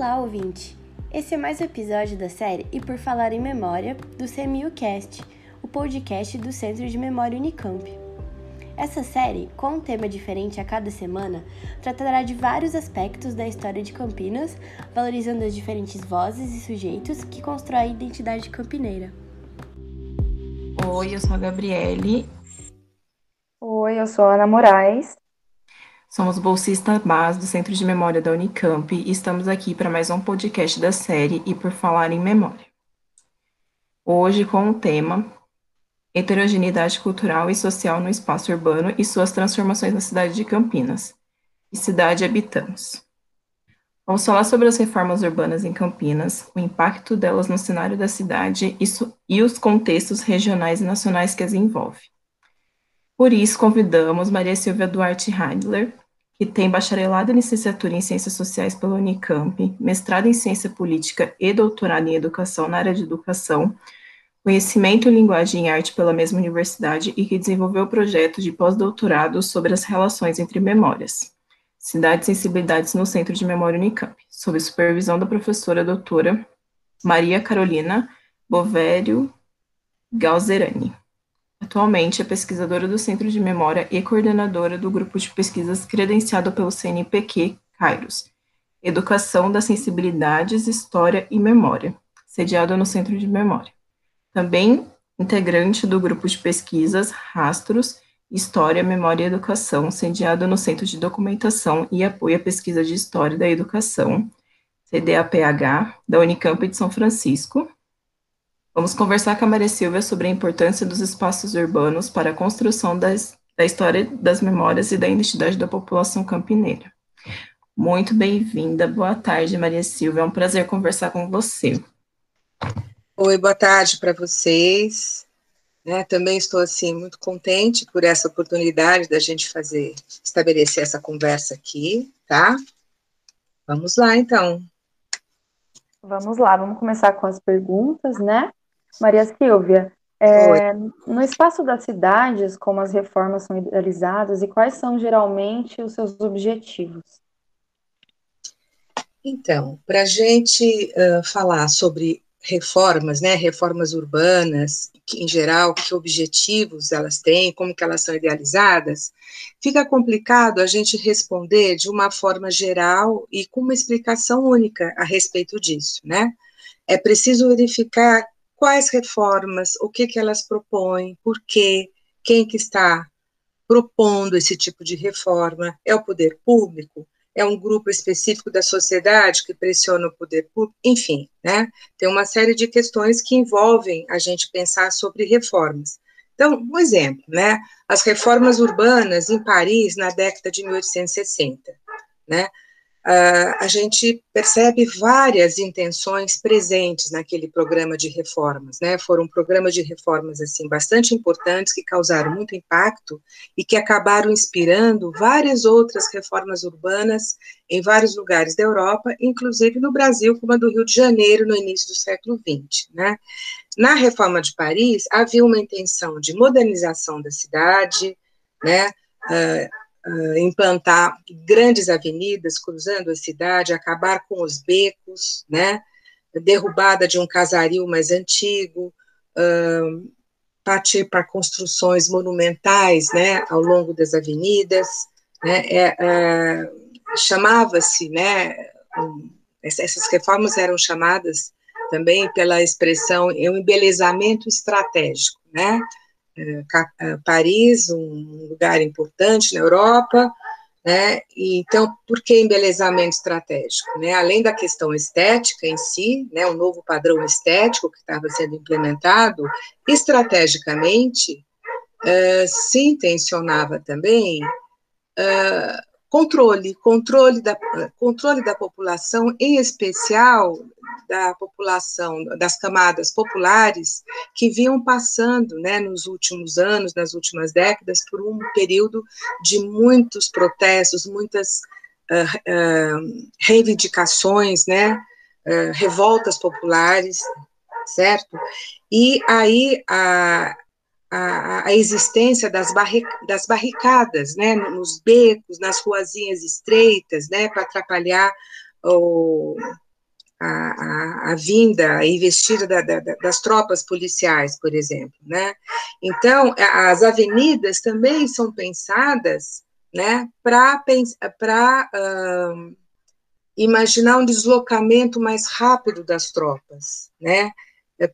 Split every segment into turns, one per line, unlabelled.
Olá, ouvinte! Esse é mais um episódio da série E Por Falar em Memória, do CMUcast, o podcast do Centro de Memória Unicamp. Essa série, com um tema diferente a cada semana, tratará de vários aspectos da história de Campinas, valorizando as diferentes vozes e sujeitos que constroem a identidade campineira.
Oi, eu sou a Gabriele.
Oi, eu sou a Ana Moraes.
Somos bolsistas base do Centro de Memória da Unicamp e estamos aqui para mais um podcast da série E por Falar em Memória. Hoje com o tema Heterogeneidade cultural e social no espaço urbano e suas transformações na cidade de Campinas. Que cidade habitamos? Vamos falar sobre as reformas urbanas em Campinas, o impacto delas no cenário da cidade e os contextos regionais e nacionais que as envolvem. Por isso, convidamos Maria Silvia Duarte Heidler, que tem bacharelado em licenciatura em Ciências Sociais pela Unicamp, mestrado em Ciência Política e doutorado em Educação na área de Educação, Conhecimento em Linguagem e Arte pela mesma universidade e que desenvolveu projeto de pós-doutorado sobre as relações entre memórias, cidades e sensibilidades no Centro de Memória Unicamp, sob supervisão da professora doutora Maria Carolina Bovério Galzerani. Atualmente é pesquisadora do Centro de Memória e coordenadora do grupo de pesquisas credenciado pelo CNPq Kairos, Educação das Sensibilidades, História e Memória, sediado no Centro de Memória. Também integrante do grupo de pesquisas Rastros, História, Memória e Educação, sediado no Centro de Documentação e Apoio à Pesquisa de História da Educação, CDAPH, da Unicamp de São Francisco, Vamos conversar com a Maria Silvia sobre a importância dos espaços urbanos para a construção das, da história das memórias e da identidade da população campineira. Muito bem-vinda, boa tarde, Maria Silvia, é um prazer conversar com você.
Oi, boa tarde para vocês. Né, também estou assim muito contente por essa oportunidade da gente fazer, estabelecer essa conversa aqui, tá? Vamos lá, então.
Vamos lá, vamos começar com as perguntas, né? Maria Silvia, é, no espaço das cidades, como as reformas são idealizadas e quais são geralmente os seus objetivos?
Então, para a gente uh, falar sobre reformas, né, reformas urbanas, que, em geral, que objetivos elas têm, como que elas são idealizadas, fica complicado a gente responder de uma forma geral e com uma explicação única a respeito disso, né? É preciso verificar quais reformas, o que, que elas propõem, por quê, quem que está propondo esse tipo de reforma, é o poder público, é um grupo específico da sociedade que pressiona o poder público, enfim, né? Tem uma série de questões que envolvem a gente pensar sobre reformas. Então, um exemplo, né? As reformas urbanas em Paris na década de 1860, né? Uh, a gente percebe várias intenções presentes naquele programa de reformas, né? Foram programas de reformas assim bastante importantes que causaram muito impacto e que acabaram inspirando várias outras reformas urbanas em vários lugares da Europa, inclusive no Brasil, como a do Rio de Janeiro no início do século XX, né? Na reforma de Paris havia uma intenção de modernização da cidade, né? Uh, uh, implantar grandes avenidas cruzando a cidade, acabar com os becos, né? Derrubada de um casario mais antigo, uh, partir para construções monumentais, né? Ao longo das avenidas, né? É, é, chamava-se, né? Essas reformas eram chamadas também pela expressão um embelezamento estratégico, né? Eh, Paris, um lugar importante na Europa, né? E, então, por que embelezamento estratégico? Né? Além da questão estética em si, né, o novo padrão estético que estava sendo implementado, estrategicamente uh, se intencionava também uh, controle, controle da, controle da população, em especial da população, das camadas populares, que vinham passando, né, nos últimos anos, nas últimas décadas, por um período de muitos protestos, muitas uh, uh, reivindicações, né, uh, revoltas populares, certo? E aí a, a, a existência das, das barricadas, né, nos becos, nas ruazinhas estreitas, né, para atrapalhar o, a, a, a, vinda, a investida da, da, das tropas policiais, por exemplo, né? Então, as avenidas também são pensadas, né, para uh, imaginar um deslocamento mais rápido das tropas, né,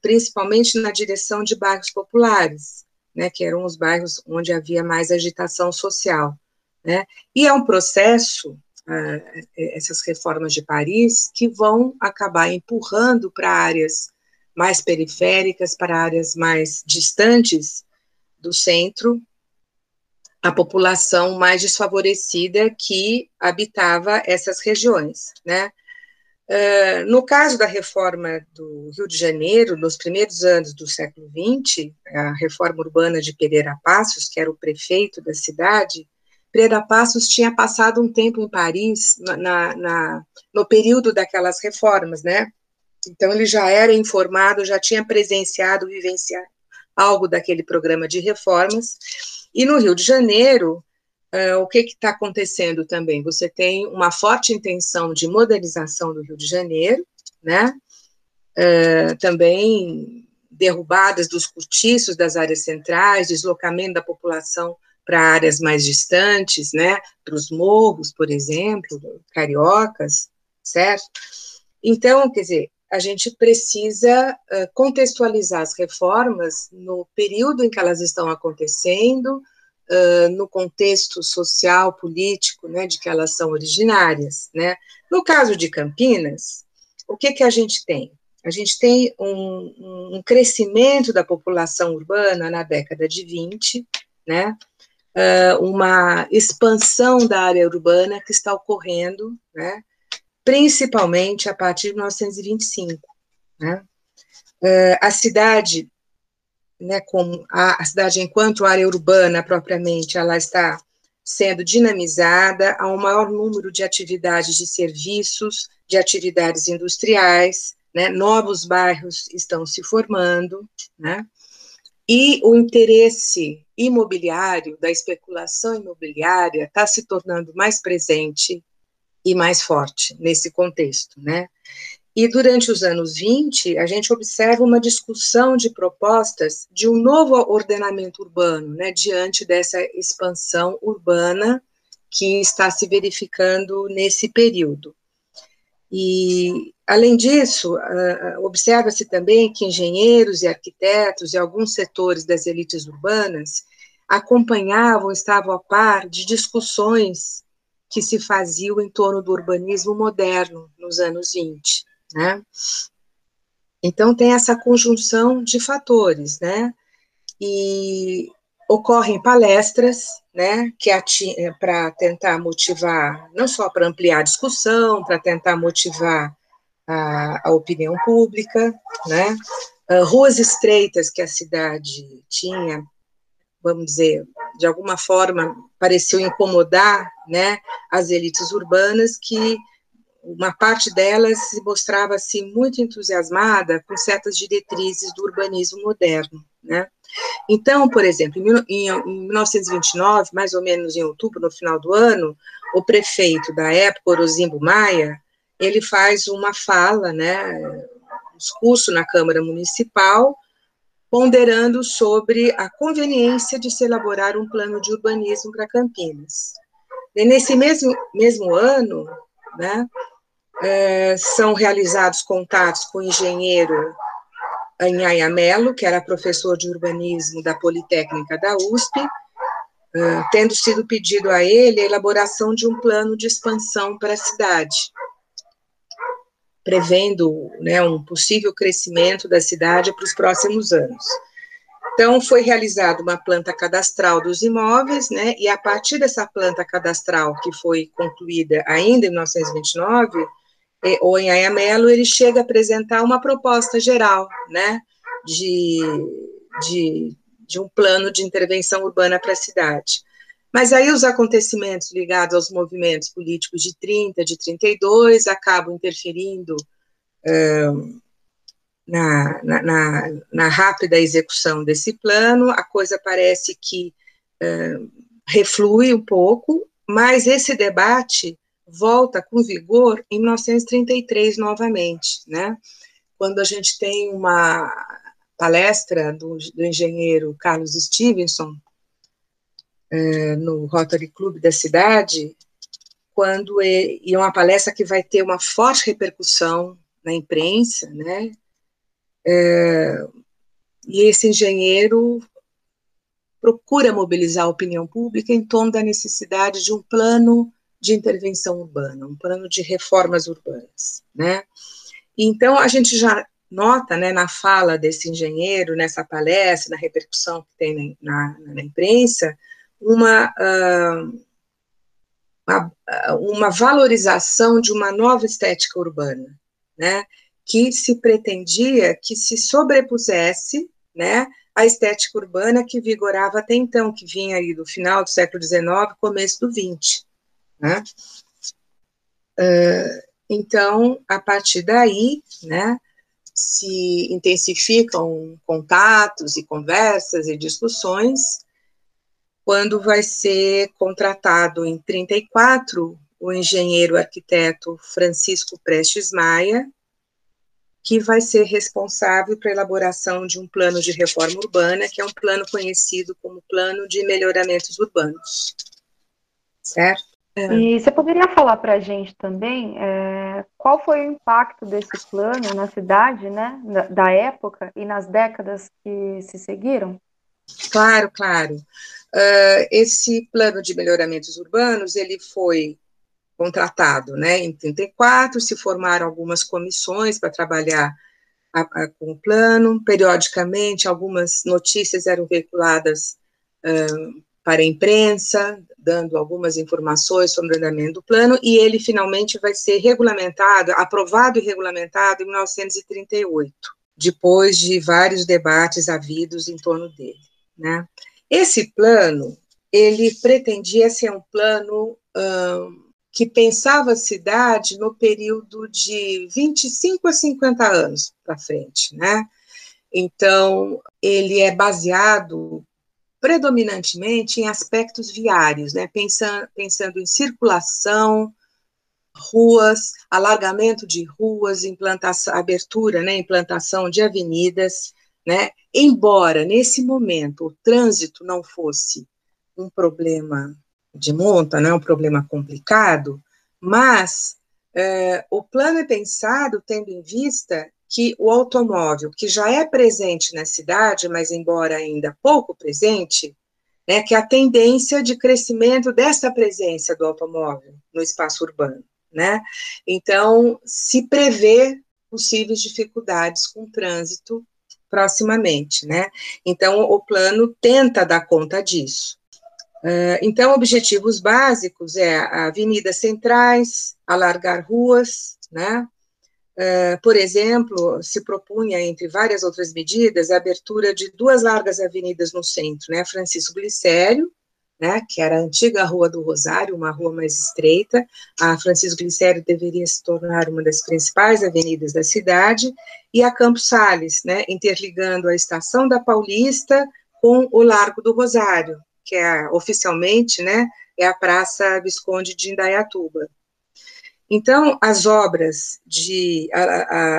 principalmente na direção de bairros populares, né, que eram os bairros onde havia mais agitação social, né? E é um processo uh, essas reformas de Paris, que vão acabar empurrando para áreas mais periféricas, para áreas mais distantes do centro, a população mais desfavorecida que habitava essas regiões, né? Uh, no caso da reforma do Rio de Janeiro, nos primeiros anos do século XX, a reforma urbana de Pereira Passos, que era o prefeito da cidade, Pereira Passos tinha passado um tempo em Paris na, na, no período daquelas reformas, né? Então ele já era informado, já tinha presenciado, vivenciado algo daquele programa de reformas. E no Rio de Janeiro, uh, o que está acontecendo também? Você tem uma forte intenção de modernização do Rio de Janeiro, né? Uh, também derrubadas dos cortiços das áreas centrais, deslocamento da população para áreas mais distantes, né, para os morros, por exemplo, cariocas, certo? Então, quer dizer, a gente precisa uh, contextualizar as reformas no período em que elas estão acontecendo, uh, no contexto social, político, né, de que elas são originárias, né? No caso de Campinas, o que que a gente tem? A gente tem um, um crescimento da população urbana na década de 20, né? uh, uma expansão da área urbana que está ocorrendo, né, principalmente a partir de 1925. Né. Uh, a cidade, né, com a, a cidade enquanto área urbana propriamente, ela está sendo dinamizada, há um maior número de atividades de serviços, de atividades industriais, né, novos bairros estão se formando, né, e o interesse imobiliário, da especulação imobiliária, está se tornando mais presente e mais forte nesse contexto, né? E durante os anos 20, a gente observa uma discussão de propostas de um novo ordenamento urbano, né, diante dessa expansão urbana que está se verificando nesse período. E Além disso, observa-se também que engenheiros e arquitetos e alguns setores das elites urbanas acompanhavam, estavam a par de discussões que se faziam em torno do urbanismo moderno nos anos 20, né? Então tem essa conjunção de fatores, né? E ocorrem palestras, né, que para tentar motivar, não só para ampliar a discussão, para tentar motivar a, a opinião pública, né? Uh, ruas estreitas que a cidade tinha, vamos dizer, de alguma forma pareceu incomodar, né, as elites urbanas que uma parte delas se mostrava assim muito entusiasmada com certas diretrizes do urbanismo moderno, né? Então, por exemplo, em, em 1929, mais ou menos em outubro, no final do ano, o prefeito da época, Orozimbo Maia, ele faz uma fala, né, um discurso na Câmara Municipal, ponderando sobre a conveniência de se elaborar um plano de urbanismo para Campinas. E nesse mesmo, mesmo ano, né, é, são realizados contatos com o engenheiro Anhaia Mello, que era professor de urbanismo da Politécnica da USP, é, tendo sido pedido a ele a elaboração de um plano de expansão para a cidade prevendo né, um possível crescimento da cidade para os próximos anos. Então, foi realizada uma planta cadastral dos imóveis, né, e a partir dessa planta cadastral, que foi concluída ainda em 1929, eh, o Enhaia Mello, ele chega a apresentar uma proposta geral, né, de, de, de um plano de intervenção urbana para a cidade. Mas aí os acontecimentos ligados aos movimentos políticos de 30, de 32, acabam interferindo uh, na, na, na, rápida execução desse plano, a coisa parece que reflui um pouco, mas esse debate volta com vigor em 1933 novamente, né? Quando a gente tem uma palestra do, do engenheiro Carlos Stevenson é, no Rotary Club da cidade, quando é, e é uma palestra que vai ter uma forte repercussão na imprensa, né? É, e esse engenheiro procura mobilizar a opinião pública em torno da necessidade de um plano de intervenção urbana, um plano de reformas urbanas, né? Então a gente já nota, né, na fala desse engenheiro, nessa palestra, na repercussão que tem na, na, na imprensa, uma, uh, uma, uma valorização de uma nova estética urbana, né? Que se pretendia que se sobrepusesse né, a estética urbana que vigorava até então, que vinha aí do final do século XIX, começo do XX. Né? Uh, então, a partir daí, né, se intensificam contatos e conversas e discussões, quando vai ser contratado em 34 o engenheiro arquiteto Francisco Prestes Maia, que vai ser responsável pela elaboração de um plano de reforma urbana, que é um plano conhecido como Plano de Melhoramentos Urbanos. Certo?
É. E você poderia falar para a gente também é, qual foi o impacto desse plano na cidade, né, da, da, época e nas décadas que se seguiram?
Claro, claro. Uh, esse plano de melhoramentos urbanos ele foi contratado, né? Em 34 se formaram algumas comissões para trabalhar a, a, com o plano. Periodicamente, algumas notícias eram veiculadas uh, para a imprensa, dando algumas informações sobre o andamento do plano, e ele finalmente vai ser regulamentado, aprovado e regulamentado em 1938, depois de vários debates havidos em torno dele, né? Esse plano, ele pretendia ser um plano que pensava a cidade no período de 25 a 50 anos para frente, né? Então, ele é baseado predominantemente em aspectos viários, né? Pensando, pensando em circulação, ruas, alargamento de ruas, implantação, abertura, né? Implantação de avenidas, né? Embora nesse momento o trânsito não fosse um problema de monta, não é um problema complicado, mas é, o plano é pensado tendo em vista que o automóvel, que já é presente na cidade, mas embora ainda pouco presente, né, que é a tendência de crescimento dessa presença do automóvel no espaço urbano, né? Então, se prevê possíveis dificuldades com o trânsito proximamente, né? Então, o plano tenta dar conta disso. Uh, então, objetivos básicos é avenidas centrais, alargar ruas, né? Uh, por exemplo, se propunha, entre várias outras medidas, a abertura de duas largas avenidas no centro, né? Francisco Glicério, né, que era a antiga Rua do Rosário, uma rua mais estreita. A Francisco Glicério deveria se tornar uma das principais avenidas da cidade, e a Campos Sales, né, interligando a Estação da Paulista com o Largo do Rosário, que é oficialmente, né, é a Praça Visconde de Indaiatuba. Então, as obras de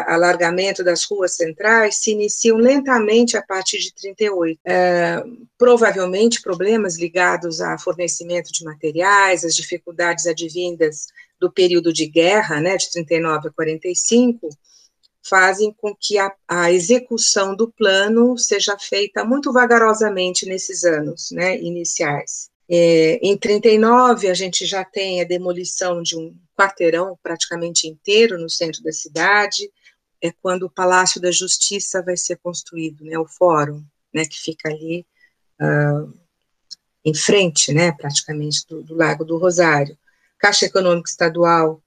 alargamento das ruas centrais se iniciam lentamente a partir de 38. É, provavelmente problemas ligados a fornecimento de materiais, as dificuldades advindas do período de guerra, né, de 39 a 45, fazem com que a, a, execução do plano seja feita muito vagarosamente nesses anos né, iniciais. É, em 39, a gente já tem a demolição de um quarteirão praticamente inteiro no centro da cidade, é quando o Palácio da Justiça vai ser construído, né, o fórum, né, que fica ali uh, em frente, né, praticamente do, do Lago do Rosário. Caixa Econômica Estadual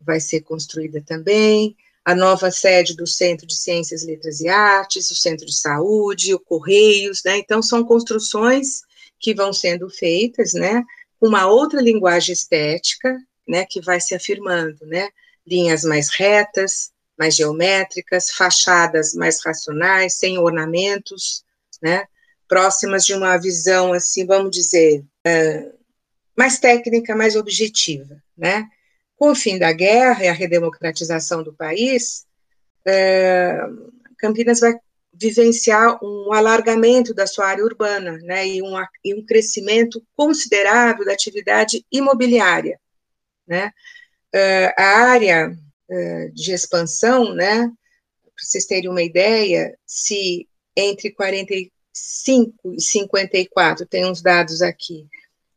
vai ser construída também, a nova sede do Centro de Ciências, Letras e Artes, o Centro de Saúde, o Correios, né? Então, são construções que vão sendo feitas, né? Uma outra linguagem estética, né? Que vai se afirmando, né? Linhas mais retas, mais geométricas, fachadas mais racionais, sem ornamentos, né? Próximas de uma visão, assim, vamos dizer, uh, mais técnica, mais objetiva, né? Com o fim da guerra e a redemocratização do país, é, Campinas vai vivenciar um alargamento da sua área urbana, né, e um, e um crescimento considerável da atividade imobiliária, né. Uh, a área uh, de expansão, né, para vocês terem uma ideia, se entre 45 e 54, tem uns dados aqui,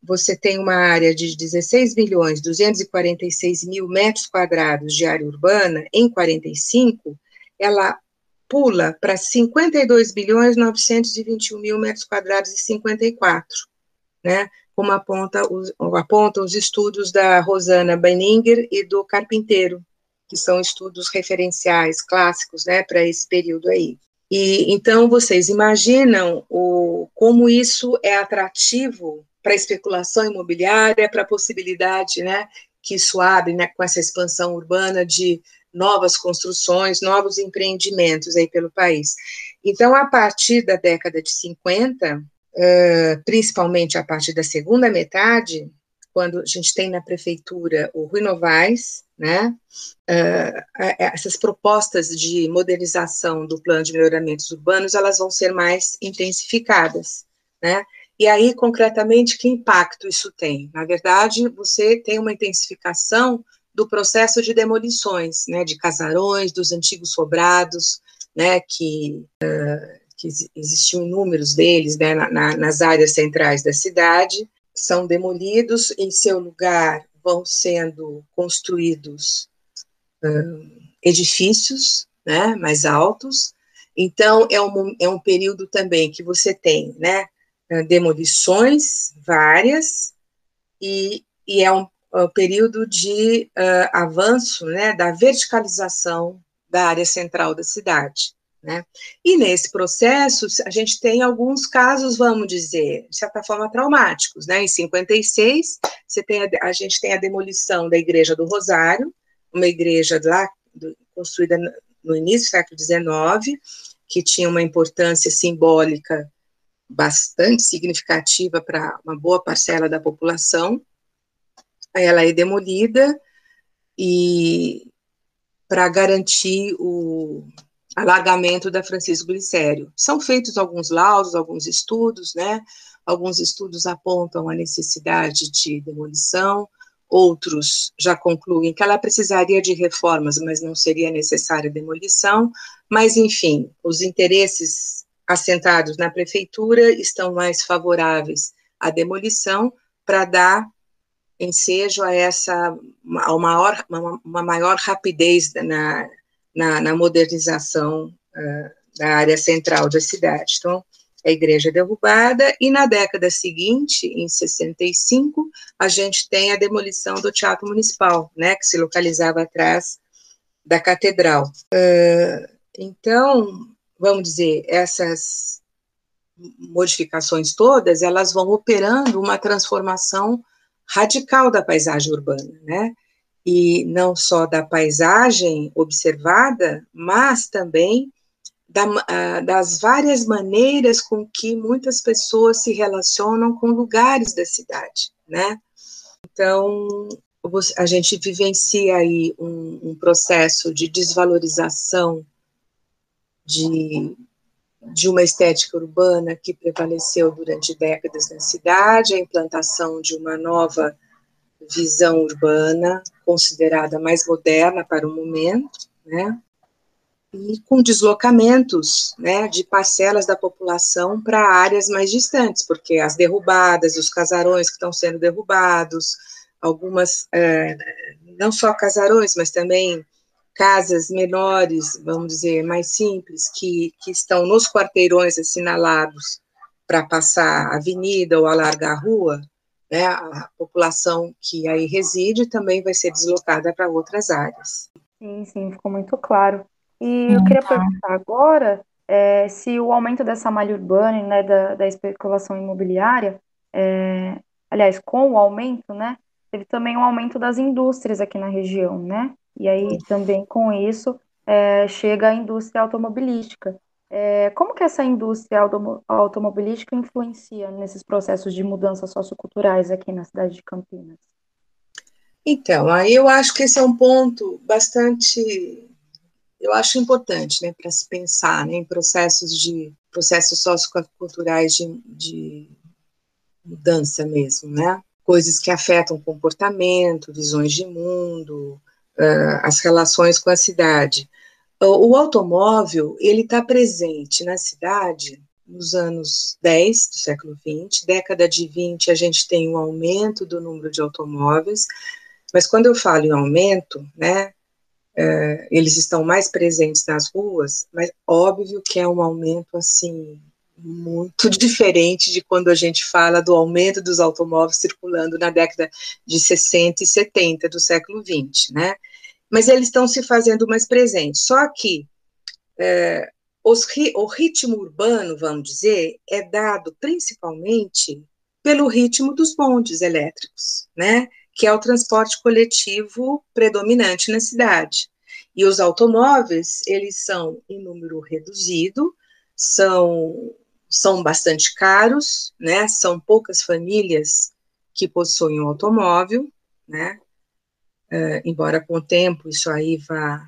você tem uma área de 16 milhões 246 mil metros quadrados de área urbana, em 45, ela pula para 52 bilhões 921 mil metros quadrados e 54, né? Como aponta os, apontam os estudos da Rosana Benninger e do Carpinteiro, que são estudos referenciais clássicos, né, para esse período aí. E então vocês imaginam o, como isso é atrativo para a especulação imobiliária, para a possibilidade, né, que isso abre, né, com essa expansão urbana de novas construções, novos empreendimentos aí pelo país. Então, a partir da década de 50, uh, principalmente a partir da segunda metade, quando a gente tem na prefeitura o Rui Novaes, né, essas propostas de modernização do plano de melhoramentos urbanos, elas vão ser mais intensificadas, né, e aí, concretamente, que impacto isso tem? Na verdade, você tem uma intensificação do processo de demolições, né, de casarões, dos antigos sobrados, né, que, uh, que existiam inúmeros deles, né, na, na, nas áreas centrais da cidade, são demolidos, em seu lugar vão sendo construídos uh, edifícios, né, mais altos, então é um, é um período também que você tem, né, demolições várias, e, e é um o período de uh, avanço né, da verticalização da área central da cidade. Né? E nesse processo, a gente tem alguns casos, vamos dizer, de certa forma, traumáticos. Né? Em 56, você tem a, a gente tem a demolição da Igreja do Rosário, uma igreja lá do, construída no início do século XIX, que tinha uma importância simbólica bastante significativa para uma boa parcela da população, ela é demolida e para garantir o alargamento da Francisco Glicério. São feitos alguns laudos, alguns estudos, né? Alguns estudos apontam a necessidade de demolição, outros já concluem que ela precisaria de reformas, mas não seria necessária demolição. Mas, enfim, os interesses assentados na prefeitura estão mais favoráveis à demolição para dar ensejo a essa a maior, uma, maior rapidez na, na, na modernização uh, da área central da cidade. Então, a igreja é derrubada, e na década seguinte, em 65, a gente tem a demolição do Teatro Municipal, né, que se localizava atrás da catedral. Uh, então, vamos dizer, essas modificações todas, elas vão operando uma transformação radical da paisagem urbana, né? E não só da paisagem observada, mas também da, das várias maneiras com que muitas pessoas se relacionam com lugares da cidade, né? Então, a gente vivencia aí um, um processo de desvalorização de de uma estética urbana que prevaleceu durante décadas na cidade, a implantação de uma nova visão urbana, considerada mais moderna para o momento, né? E com deslocamentos, né, de parcelas da população para áreas mais distantes, porque as derrubadas, os casarões que estão sendo derrubados, algumas, é, não só casarões, mas também casas menores, vamos dizer, mais simples, que, que estão nos quarteirões assinalados para passar a avenida ou alargar a rua, né, a população que aí reside também vai ser deslocada para outras áreas.
Sim, sim, ficou muito claro. E eu queria tá. perguntar agora é, se o aumento dessa malha urbana, né, da, da especulação imobiliária, é, aliás, com o aumento, né, teve também um aumento das indústrias aqui na região, né? E aí também com isso é, chega a indústria automobilística. É, como que essa indústria automobilística influencia nesses processos de mudanças socioculturais aqui na cidade de Campinas?
Então, aí eu acho que esse é um ponto bastante, eu acho importante, né, para se pensar, né, em processos de processos socioculturais de, de mudança mesmo, né, coisas que afetam comportamento, visões de mundo, uh, as relações com a cidade. O, automóvel, ele está presente na cidade nos anos 10 do século 20, década de 20 a gente tem um aumento do número de automóveis, mas quando eu falo em aumento, né, é, eles estão mais presentes nas ruas, mas óbvio que é um aumento assim muito diferente de quando a gente fala do aumento dos automóveis circulando na década de 60 e 70 do século 20, né? Mas eles estão se fazendo mais presentes. Só que é, os, o ritmo urbano, vamos dizer, é dado principalmente pelo ritmo dos bondes elétricos, né? Que é o transporte coletivo predominante na cidade. E os automóveis, eles são em número reduzido, são, são bastante caros, né? São poucas famílias que possuem um automóvel, né? Uh, embora com o tempo isso aí vá,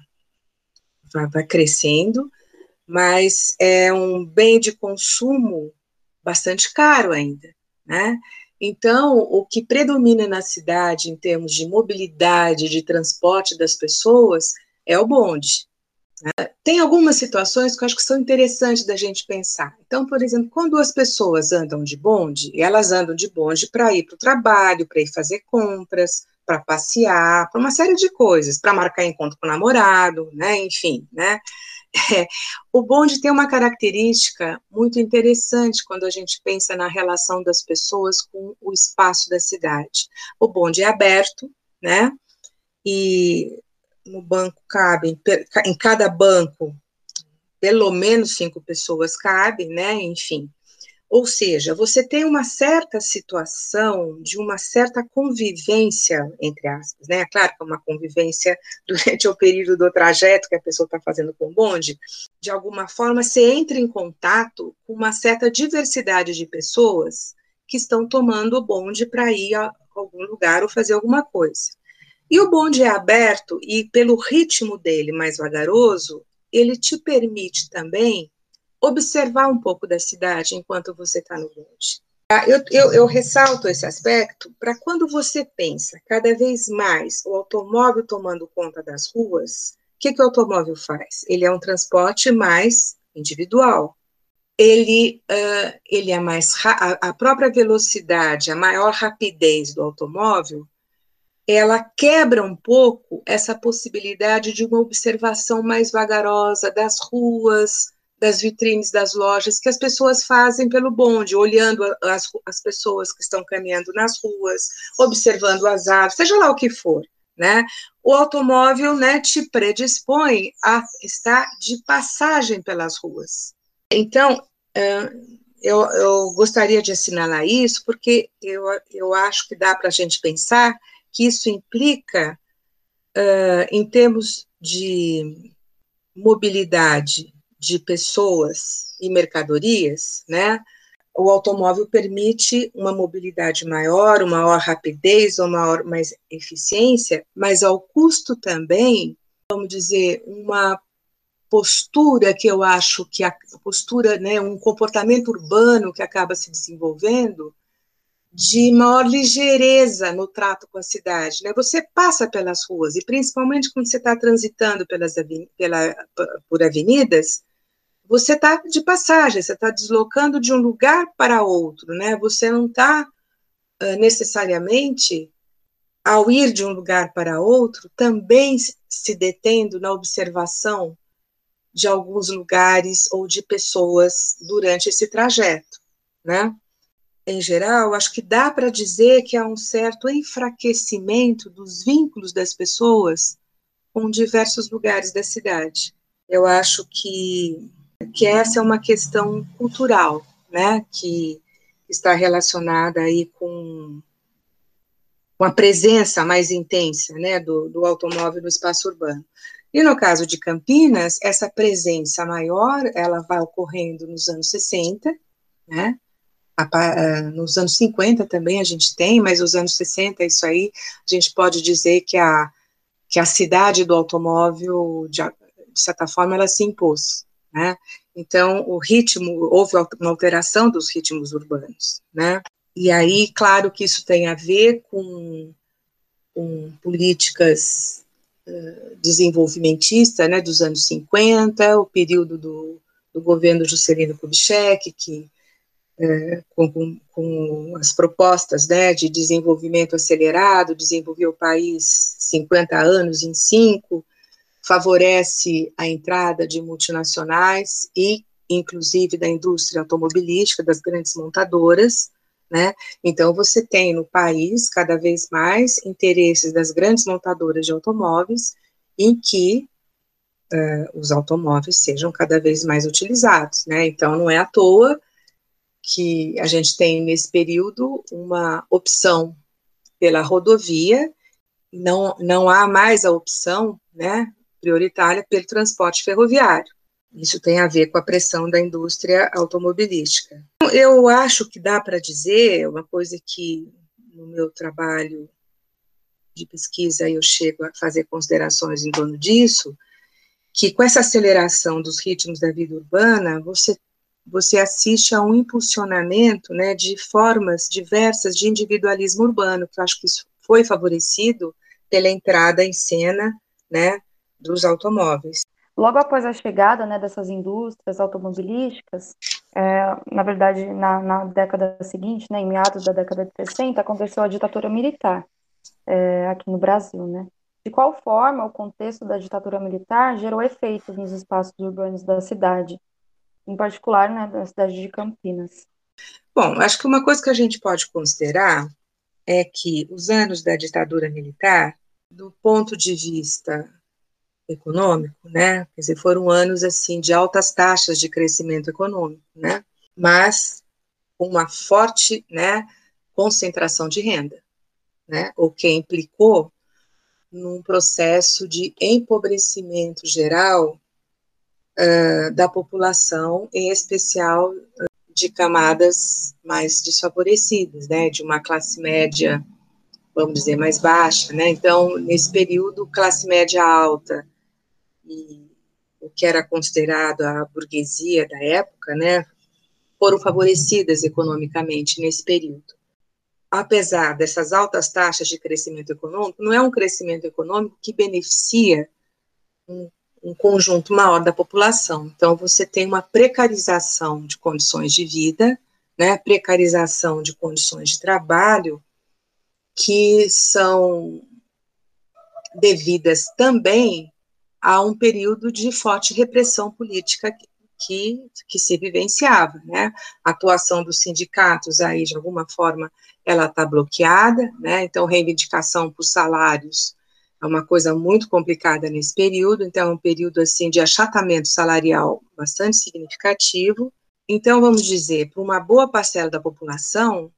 vá, vá crescendo, mas é um bem de consumo bastante caro ainda, né? Então, o que predomina na cidade em termos de mobilidade, de transporte das pessoas, é o bonde. Tem algumas situações que eu acho que são interessantes da gente pensar. Então, por exemplo, quando as pessoas andam de bonde, elas andam de bonde para ir para o trabalho, para ir fazer compras, para passear, para uma série de coisas, para marcar encontro com o namorado, né? Enfim, né? É, o bonde tem uma característica muito interessante quando a gente pensa na relação das pessoas com o espaço da cidade. O bonde é aberto, né? E no banco cabem, em cada banco, pelo menos cinco pessoas cabem, né? Enfim. Ou seja, você tem uma certa situação de uma certa convivência, entre aspas, né? Claro que é uma convivência durante o período do trajeto que a pessoa está fazendo com o bonde. De alguma forma, você entra em contato com uma certa diversidade de pessoas que estão tomando o bonde para ir a algum lugar ou fazer alguma coisa. E o bonde é aberto e, pelo ritmo dele mais vagaroso, ele te permite também observar um pouco da cidade enquanto você está no bonde. Ah, eu, eu, eu, ressalto esse aspecto para quando você pensa cada vez mais o automóvel tomando conta das ruas, o que, que o automóvel faz? Ele é um transporte mais individual. Ele, uh, ele é mais a, a própria velocidade, a maior rapidez do automóvel, ela quebra um pouco essa possibilidade de uma observação mais vagarosa das ruas, das vitrines das lojas que as pessoas fazem pelo bonde, olhando as, as pessoas que estão caminhando nas ruas, observando as árvores, seja lá o que for, né? O automóvel, né, te predispõe a estar de passagem pelas ruas. Então, eu, eu gostaria de assinalar isso, porque eu, eu acho que dá para a gente pensar que isso implica, uh, em termos de mobilidade de pessoas e mercadorias, né? O automóvel permite uma mobilidade maior, uma maior rapidez, uma maior mais eficiência, mas ao custo também, vamos dizer, uma postura que eu acho que a postura, né, um comportamento urbano que acaba se desenvolvendo de maior ligeireza no trato com a cidade. Né? Você passa pelas ruas, e principalmente quando você está transitando pelas, pela, por avenidas, você está de passagem, você está deslocando de um lugar para outro, né? Você não está uh, necessariamente, ao ir de um lugar para outro, também se detendo na observação de alguns lugares ou de pessoas durante esse trajeto, né? Em geral, acho que dá para dizer que há um certo enfraquecimento dos vínculos das pessoas com diversos lugares da cidade. Eu acho que que essa é uma questão cultural, né, que está relacionada aí com, com a presença mais intensa, né, do, do automóvel no espaço urbano. E no caso de Campinas, essa presença maior, ela vai ocorrendo nos anos 60, né, a, nos anos 50 também a gente tem, mas nos anos 60, isso aí, a gente pode dizer que a, que a cidade do automóvel, de, de certa forma, ela se impôs, né? Então, o ritmo, houve uma alteração dos ritmos urbanos, né? E aí, claro que isso tem a ver com, com políticas uh, desenvolvimentistas, né, dos anos 50, o período do, do governo Juscelino Kubitschek, que é, com, com, as propostas né, de desenvolvimento acelerado, desenvolver o país 50 anos em cinco, favorece a entrada de multinacionais e, inclusive, da indústria automobilística, das grandes montadoras, né? Então, você tem no país cada vez mais interesses das grandes montadoras de automóveis em que uh, os automóveis sejam cada vez mais utilizados, né? Então, não é à toa que a gente tem nesse período uma opção pela rodovia, não, não há mais a opção, né, prioritária pelo transporte ferroviário. Isso tem a ver com a pressão da indústria automobilística. Eu acho que dá para dizer, uma coisa que no meu trabalho de pesquisa eu chego a fazer considerações em torno disso, que com essa aceleração dos ritmos da vida urbana, você você assiste a um impulsionamento né, de formas diversas de individualismo urbano, que eu acho que isso foi favorecido pela entrada em cena né, dos automóveis.
Logo após a chegada né, dessas indústrias automobilísticas, é, na verdade, na, na, década seguinte, né, em meados da década de 60, aconteceu a ditadura militar é, aqui no Brasil. Né? De qual forma o contexto da ditadura militar gerou efeitos nos espaços urbanos da cidade, em particular né, da cidade de Campinas.
Bom, acho que uma coisa que a gente pode considerar é que os anos da ditadura militar, do ponto de vista econômico, né, quer dizer, foram anos assim de altas taxas de crescimento econômico, né, mas com uma forte, né, concentração de renda, né, o que implicou num processo de empobrecimento geral uh, da população, em especial de camadas mais desfavorecidas, né, de uma classe média, vamos dizer, mais baixa, né, então, nesse período, classe média alta e o que era considerado a burguesia da época, né, foram favorecidas economicamente nesse período. Apesar dessas altas taxas de crescimento econômico, não é um crescimento econômico que beneficia um um conjunto maior da população. Então, você tem uma precarização de condições de vida, né, precarização de condições de trabalho, que são devidas também a um período de forte repressão política que, que se vivenciava, né? A atuação dos sindicatos aí, de alguma forma, ela está bloqueada, né? Então, reivindicação por salários é uma coisa muito complicada nesse período, então é um período assim de achatamento salarial bastante significativo. Então, vamos dizer, para uma boa parcela da população,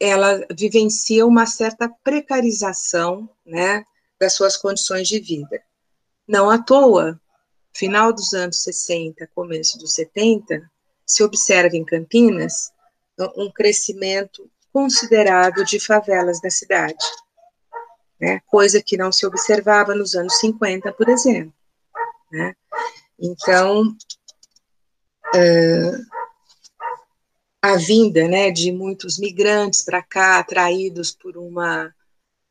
ela vivencia uma certa precarização, né, das suas condições de vida. Não à toa, final dos anos 60, começo dos 70, se observa em Campinas um crescimento considerável de favelas da cidade né, coisa que não se observava nos anos 50, por exemplo. Né? Então, uh, a vinda né, de muitos migrantes para cá, atraídos por uma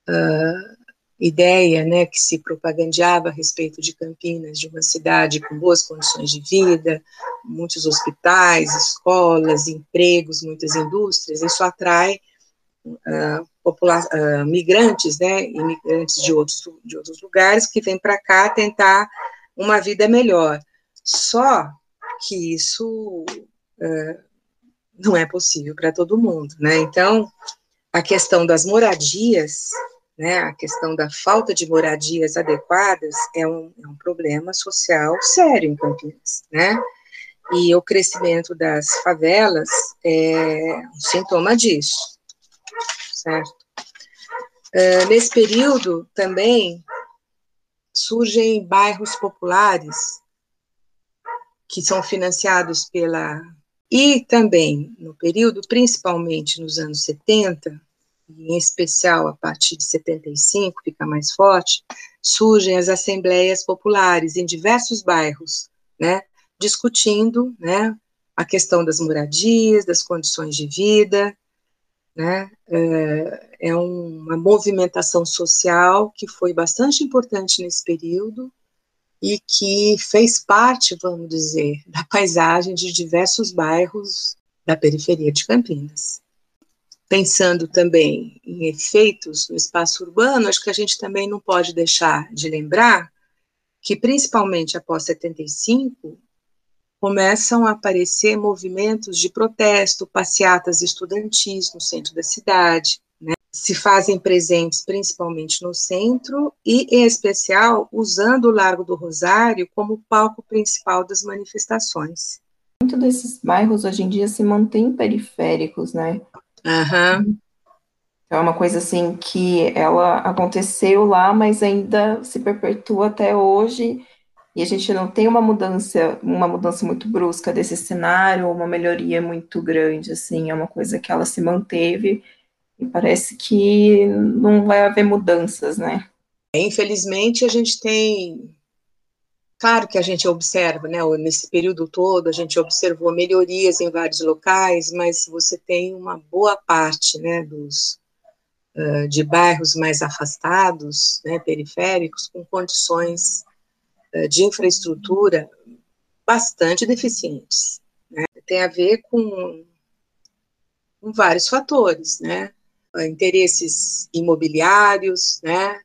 uh, ideia né, que se propagandeava a respeito de Campinas, de uma cidade com boas condições de vida, muitos hospitais, escolas, empregos, muitas indústrias, isso atrai uh, migrantes, né, imigrantes de outros, de outros lugares que vêm para cá tentar uma vida melhor. Só que isso uh, não é possível para todo mundo, né? Então, a questão das moradias, né, a questão da falta de moradias adequadas é um, é um problema social sério em Campinas, né? E o crescimento das favelas é um sintoma disso certo? Uh, nesse período também surgem bairros populares que são financiados pela, E também, no período, principalmente nos anos 70, em especial a partir de 75, fica mais forte, surgem as assembleias populares em diversos bairros, né, discutindo, né, a questão das moradias, das condições de vida, né, é, é uma movimentação social que foi bastante importante nesse período e que fez parte, vamos dizer, da paisagem de diversos bairros da periferia de Campinas. Pensando também em efeitos no espaço urbano, acho que a gente também não pode deixar de lembrar que, principalmente após 75, começam a aparecer movimentos de protesto, passeatas estudantis no centro da cidade, né? se fazem presentes principalmente no centro e, em especial, usando o Largo do Rosário como palco principal das manifestações.
Muito desses bairros hoje em dia se mantêm periféricos, né?
Uhum.
É uma coisa assim que ela aconteceu lá, mas ainda se perpetua até hoje, e a gente não tem uma mudança, uma mudança muito brusca desse cenário, uma melhoria muito grande, assim, é uma coisa que ela se manteve e parece que não vai haver mudanças, né?
Infelizmente, a gente tem Claro que a gente observa, né, nesse período todo, a gente observou melhorias em vários locais, mas você tem uma boa parte, né, dos, de bairros mais afastados, né, periféricos, com condições de infraestrutura bastante deficientes. Né? Tem a ver com, com vários fatores, né, interesses imobiliários, né,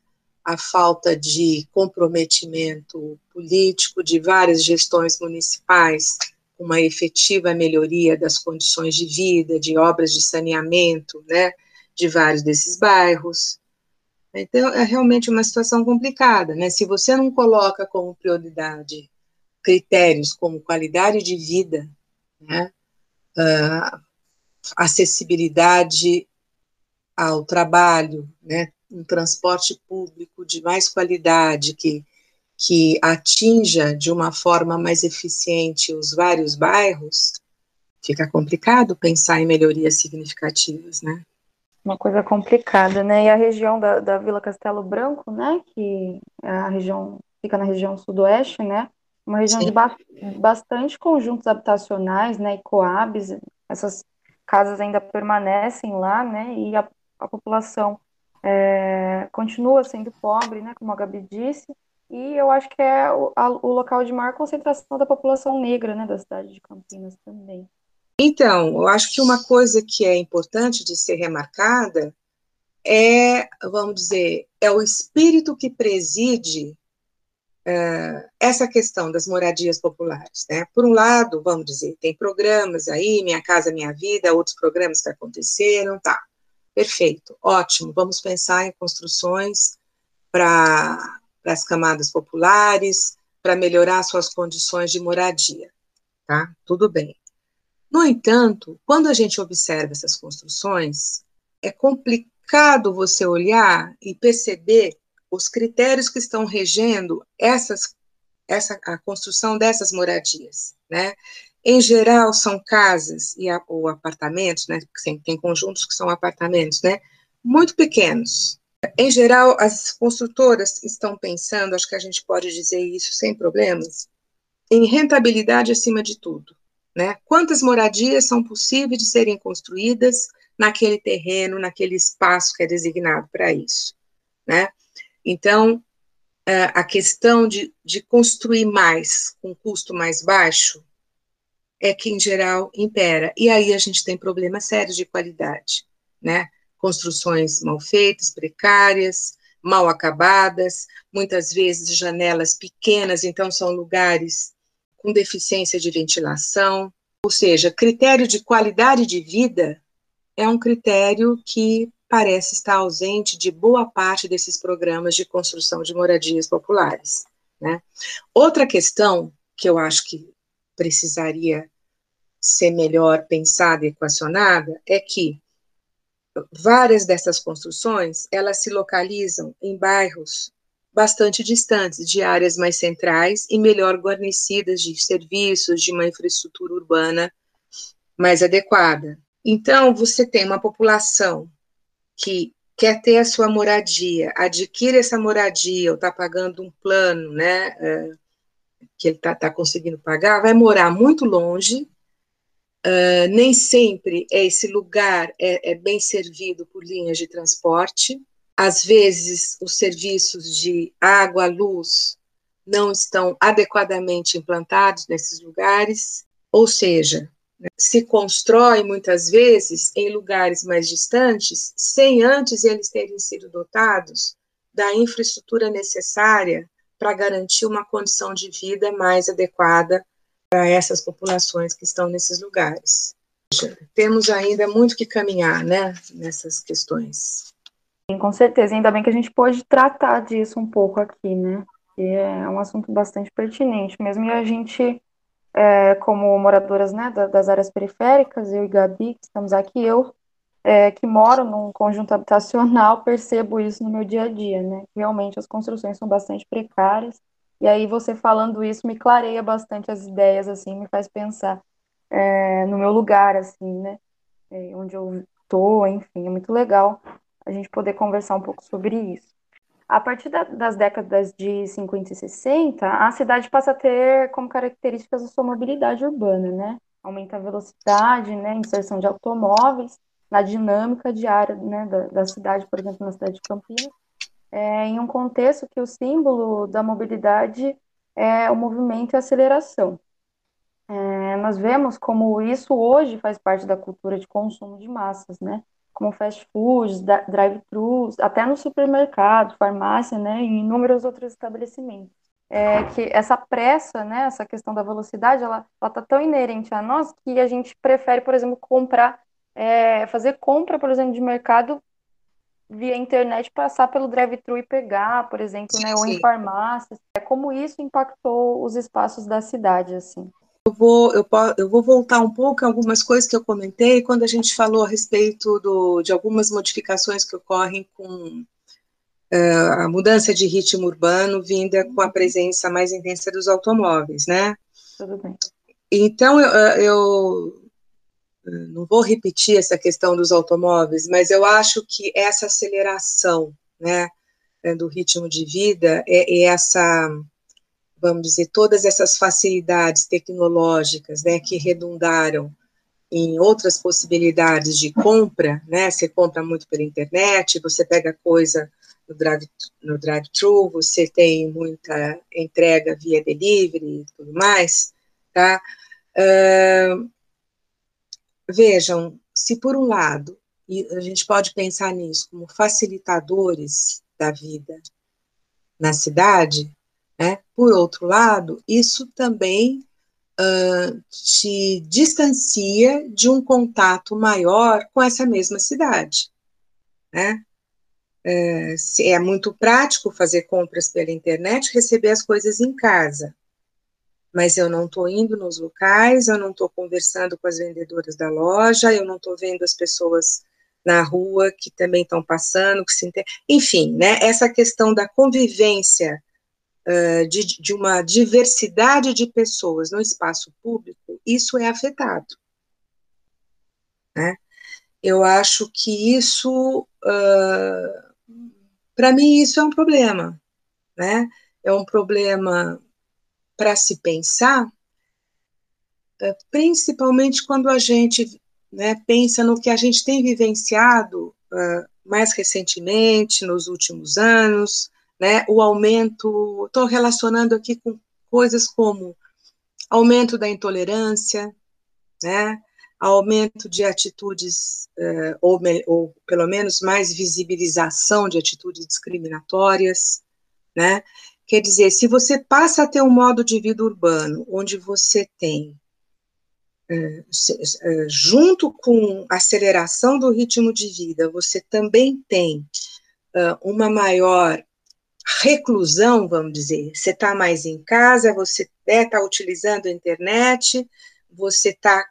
a falta de comprometimento político de várias gestões municipais, uma efetiva melhoria das condições de vida, de obras de saneamento, né, de vários desses bairros. Então, é realmente uma situação complicada, né? Se você não coloca como prioridade critérios como qualidade de vida, né, uh, acessibilidade ao trabalho, né, um transporte público de mais qualidade, que, que atinja de uma forma mais eficiente os vários bairros, fica complicado pensar em melhorias significativas, né?
Uma coisa complicada, né? E a região da, da Vila Castelo Branco, né? Que é a região fica na região sudoeste, né? Uma região Sim. de ba bastante conjuntos habitacionais, né? E coabs, essas casas ainda permanecem lá, né? E a, a população é, continua sendo pobre, né, como a Gabi disse, e eu acho que é o, a, o local de maior concentração da população negra, né, da cidade de Campinas também.
Então, eu acho que uma coisa que é importante de ser remarcada é, vamos dizer, é o espírito que preside uh, essa questão das moradias populares. Né? Por um lado, vamos dizer, tem programas aí, Minha Casa Minha Vida, outros programas que aconteceram, tá. Perfeito, ótimo. Vamos pensar em construções para as camadas populares, para melhorar suas condições de moradia, tá? Tudo bem. No entanto, quando a gente observa essas construções, é complicado você olhar e perceber os critérios que estão regendo essas, essa, a construção dessas moradias, né? Em geral, são casas e, ou apartamentos, né? Tem, tem conjuntos que são apartamentos, né? Muito pequenos. Em geral, as construtoras estão pensando, acho que a gente pode dizer isso sem problemas, em rentabilidade acima de tudo. Né? Quantas moradias são possíveis de serem construídas naquele terreno, naquele espaço que é designado para isso? Né? Então, a questão de, de construir mais com custo mais baixo é que, em geral, impera. E aí a gente tem problemas sérios de qualidade, né? Construções mal feitas, precárias, mal acabadas, muitas vezes janelas pequenas, então são lugares com deficiência de ventilação. Ou seja, critério de qualidade de vida é um critério que parece estar ausente de boa parte desses programas de construção de moradias populares. Né? Outra questão que eu acho que precisaria ser melhor pensada e equacionada é que várias dessas construções, elas se localizam em bairros bastante distantes de áreas mais centrais e melhor guarnecidas de serviços, de uma infraestrutura urbana mais adequada. Então, você tem uma população que quer ter a sua moradia, adquire essa moradia, ou está pagando um plano, né, é, que ele está tá conseguindo pagar, vai morar muito longe, uh, nem sempre esse lugar é, é bem servido por linhas de transporte, às vezes os serviços de água, luz, não estão adequadamente implantados nesses lugares, ou seja, se constrói muitas vezes em lugares mais distantes, sem antes eles terem sido dotados da infraestrutura necessária para garantir uma condição de vida mais adequada para essas populações que estão nesses lugares. Temos ainda muito que caminhar, né, nessas questões.
Sim, com certeza, ainda bem que a gente pode tratar disso um pouco aqui, né? É um assunto bastante pertinente mesmo, e a gente é, como moradoras né, das áreas periféricas, eu e Gabi, que estamos aqui, eu é, que moro num conjunto habitacional, percebo isso no meu dia a dia, né? Realmente as construções são bastante precárias, e aí você falando isso me clareia bastante as ideias, assim, me faz pensar é, no meu lugar, assim, né? É, onde eu estou, enfim, é muito legal a gente poder conversar um pouco sobre isso. A partir da, das décadas de 50 e 60, a cidade passa a ter como características a sua mobilidade urbana, né? Aumenta a velocidade, né? Inserção de automóveis na dinâmica diária né, da, da cidade, por exemplo, na cidade de Campinas, é, em um contexto que o símbolo da mobilidade é o movimento e a aceleração. É, nós vemos como isso hoje faz parte da cultura de consumo de massas, né? Como fast foods, drive-thrus, até no supermercado, farmácia, né, e inúmeros outros estabelecimentos. É que essa pressa, né, essa questão da velocidade, ela está tão inerente a nós que a gente prefere, por exemplo, comprar, é, fazer compra, por exemplo, de mercado via internet, passar pelo drive-thru e pegar, por exemplo, né, ou em farmácias. É como isso impactou os espaços da cidade, assim.
Eu vou, eu, eu vou voltar um pouco em algumas coisas que eu comentei quando a gente falou a respeito do, de algumas modificações que ocorrem com uh, a mudança de ritmo urbano vinda com a presença mais intensa dos automóveis, né?
Tudo bem.
Então, eu, eu não vou repetir essa questão dos automóveis, mas eu acho que essa aceleração, né, do ritmo de vida, é, é essa vamos dizer, todas essas facilidades tecnológicas, né, que redundaram em outras possibilidades de compra, né, você compra muito pela internet, você pega coisa no drive no drive-thru, você tem muita entrega via delivery e tudo mais, tá? Uh, vejam, se por um lado, e a gente pode pensar nisso como facilitadores da vida na cidade, né? Por outro lado, isso também uh, te distancia de um contato maior com essa mesma cidade. Né? É, é muito prático fazer compras pela internet, receber as coisas em casa, mas eu não estou indo nos locais, eu não estou conversando com as vendedoras da loja, eu não estou vendo as pessoas na rua que também estão passando, que se enfim, né? Essa questão da convivência uh, de, de uma diversidade de pessoas no espaço público, isso é afetado. Né? Eu acho que isso, uh, para mim, isso é um problema, né? É um problema para se pensar, uh, principalmente quando a gente né, pensa no que a gente tem vivenciado uh, mais recentemente, nos últimos anos, né, o aumento, estou relacionando aqui com coisas como aumento da intolerância, né, aumento de atitudes, uh, ou, ou, pelo menos mais visibilização de atitudes discriminatórias, né, quer dizer, se você passa a ter um modo de vida urbano, onde você tem, uh, uh, junto com a aceleração do ritmo de vida, você também tem uma maior reclusão, vamos dizer. Você está mais em casa, você está né, utilizando a internet, você está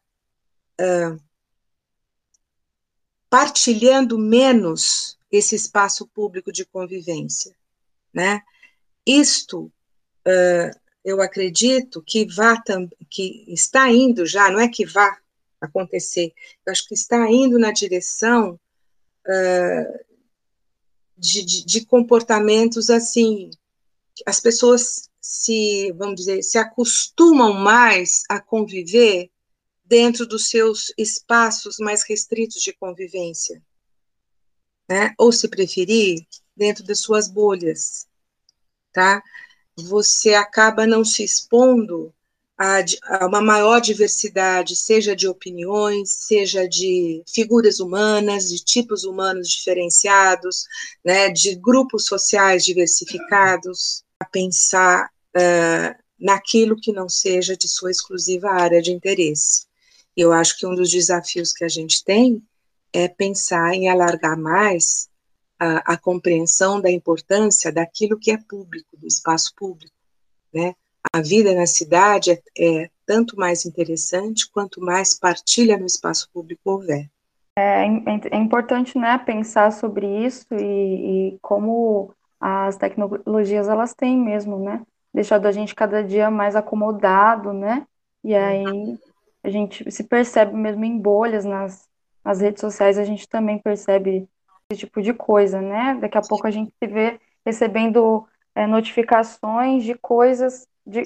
uh, partilhando menos esse espaço público de convivência, né? Isto, uh, eu acredito que vá que está indo já, não é que vá acontecer. Eu acho que está indo na direção uh, de, de, de, comportamentos assim, as pessoas se, vamos dizer, se acostumam mais a conviver dentro dos seus espaços mais restritos de convivência, né? Ou se preferir, dentro das suas bolhas, tá? Você acaba não se expondo a, a, uma maior diversidade, seja de opiniões, seja de figuras humanas, de tipos humanos diferenciados, né, de grupos sociais diversificados, a pensar uh, naquilo que não seja de sua exclusiva área de interesse. Eu acho que um dos desafios que a gente tem é pensar em alargar mais a, a compreensão da importância daquilo que é público, do espaço público, né? A vida na cidade é, é tanto mais interessante quanto mais partilha no espaço público houver.
É, é, é importante, né, pensar sobre isso e, e, como as tecnologias elas têm mesmo, né, deixado a gente cada dia mais acomodado, né, e aí a gente se percebe mesmo em bolhas nas, nas redes sociais, a gente também percebe esse tipo de coisa, né, daqui a pouco a gente se vê recebendo é, notificações de coisas de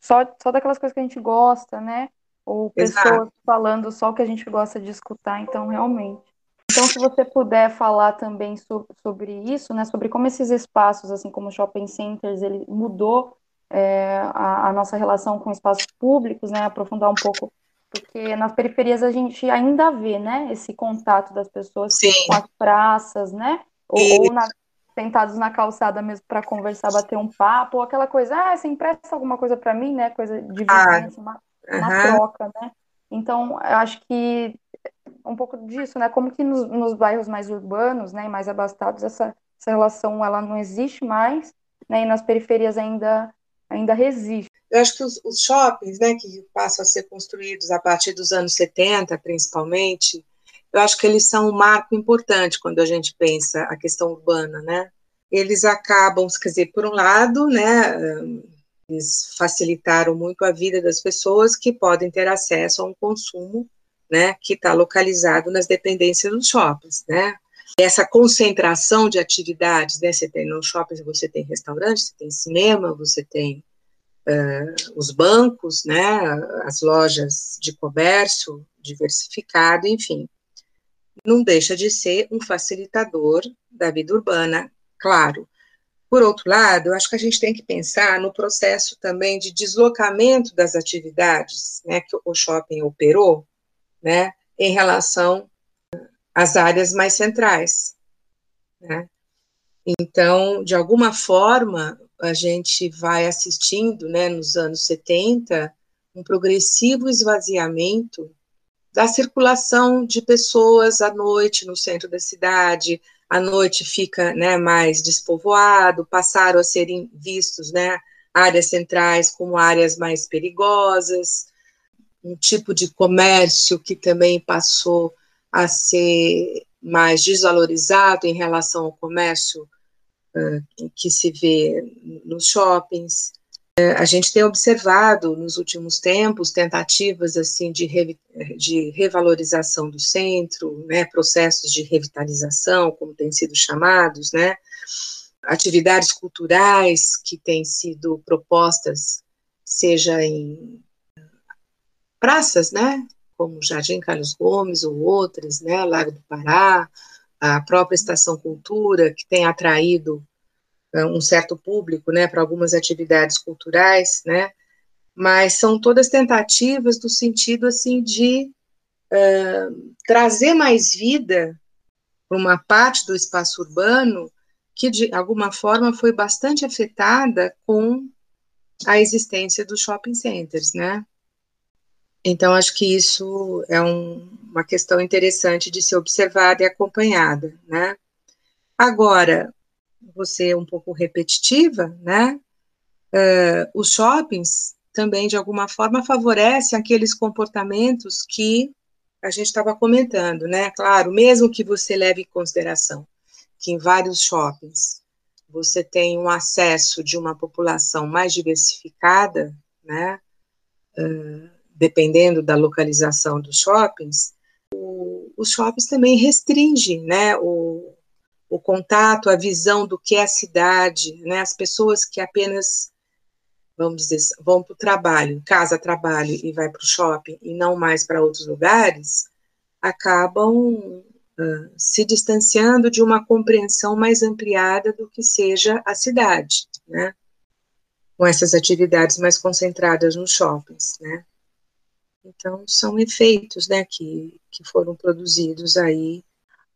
só, só daquelas coisas que a gente gosta, né? Ou pessoas Exato. falando só o que a gente gosta de escutar, então realmente. Então, se você puder falar também so, sobre isso, né? Sobre como esses espaços, assim como shopping centers, ele mudou é, a, a, nossa relação com espaços públicos, né? Aprofundar um pouco, porque nas periferias a gente ainda vê, né? Esse contato das pessoas
Sim.
com as praças, né? Ou, ou na, sentados na calçada mesmo para conversar, bater um papo, ou aquela coisa, ah, você empresta alguma coisa para mim, né? Coisa de ah, vizinhança, ah, uma, uma troca, né? Então, eu acho que um pouco disso, né? Como que nos, nos bairros mais urbanos, né, e mais abastados, essa, essa relação ela não existe mais, né? E nas periferias ainda ainda resiste.
Eu acho que os, os shoppings, né, que passam a ser construídos a partir dos anos 70, principalmente, eu acho que eles são um marco importante quando a gente pensa a questão urbana, né? Eles acabam, quer dizer, por um lado, né, eles facilitaram muito a vida das pessoas que podem ter acesso a um consumo, né, que está localizado nas dependências dos shoppings, né? Essa concentração de atividades, né? Você tem no shopping, você tem restaurante, você tem cinema, você tem uh, os bancos, né? As lojas de comércio diversificado, enfim não deixa de ser um facilitador da vida urbana, claro. Por outro lado, eu acho que a gente tem que pensar no processo também de deslocamento das atividades né, que o shopping operou, né, em relação às áreas mais centrais. Né? Então, de alguma forma, a gente vai assistindo, né, nos anos 70, um progressivo esvaziamento da circulação de pessoas à noite no centro da cidade, à noite fica né, mais despovoado, passaram a serem vistos né, áreas centrais como áreas mais perigosas, um tipo de comércio que também passou a ser mais desvalorizado em relação ao comércio uh, que se vê nos shoppings. A gente tem observado nos últimos tempos tentativas assim de, re, de revalorização do centro, né, processos de revitalização, como têm sido chamados, né, atividades culturais que têm sido propostas, seja em praças, né, como Jardim Carlos Gomes ou outras, né, Lago do Pará, a própria Estação Cultura, que tem atraído um certo público, né, para algumas atividades culturais, né, mas são todas tentativas do sentido, assim, de uh, trazer mais vida para uma parte do espaço urbano que, de alguma forma, foi bastante afetada com a existência dos shopping centers, né, então, acho que isso é um, uma questão interessante de ser observada e acompanhada, né. Agora, você um pouco repetitiva, né? Uh, os shoppings também, de alguma forma, favorecem aqueles comportamentos que a gente estava comentando, né? Claro, mesmo que você leve em consideração que em vários shoppings você tem um acesso de uma população mais diversificada, né? Uh, dependendo da localização dos shoppings, o, os shoppings também restringem né, o, o contato, a visão do que é a cidade, né, as pessoas que apenas, vamos dizer, vão para o trabalho, casa, trabalho e vai para o shopping e não mais para outros lugares, acabam uh, se distanciando de uma compreensão mais ampliada do que seja a cidade, né, com essas atividades mais concentradas nos shoppings, né. Então, são efeitos, né, que, que foram produzidos aí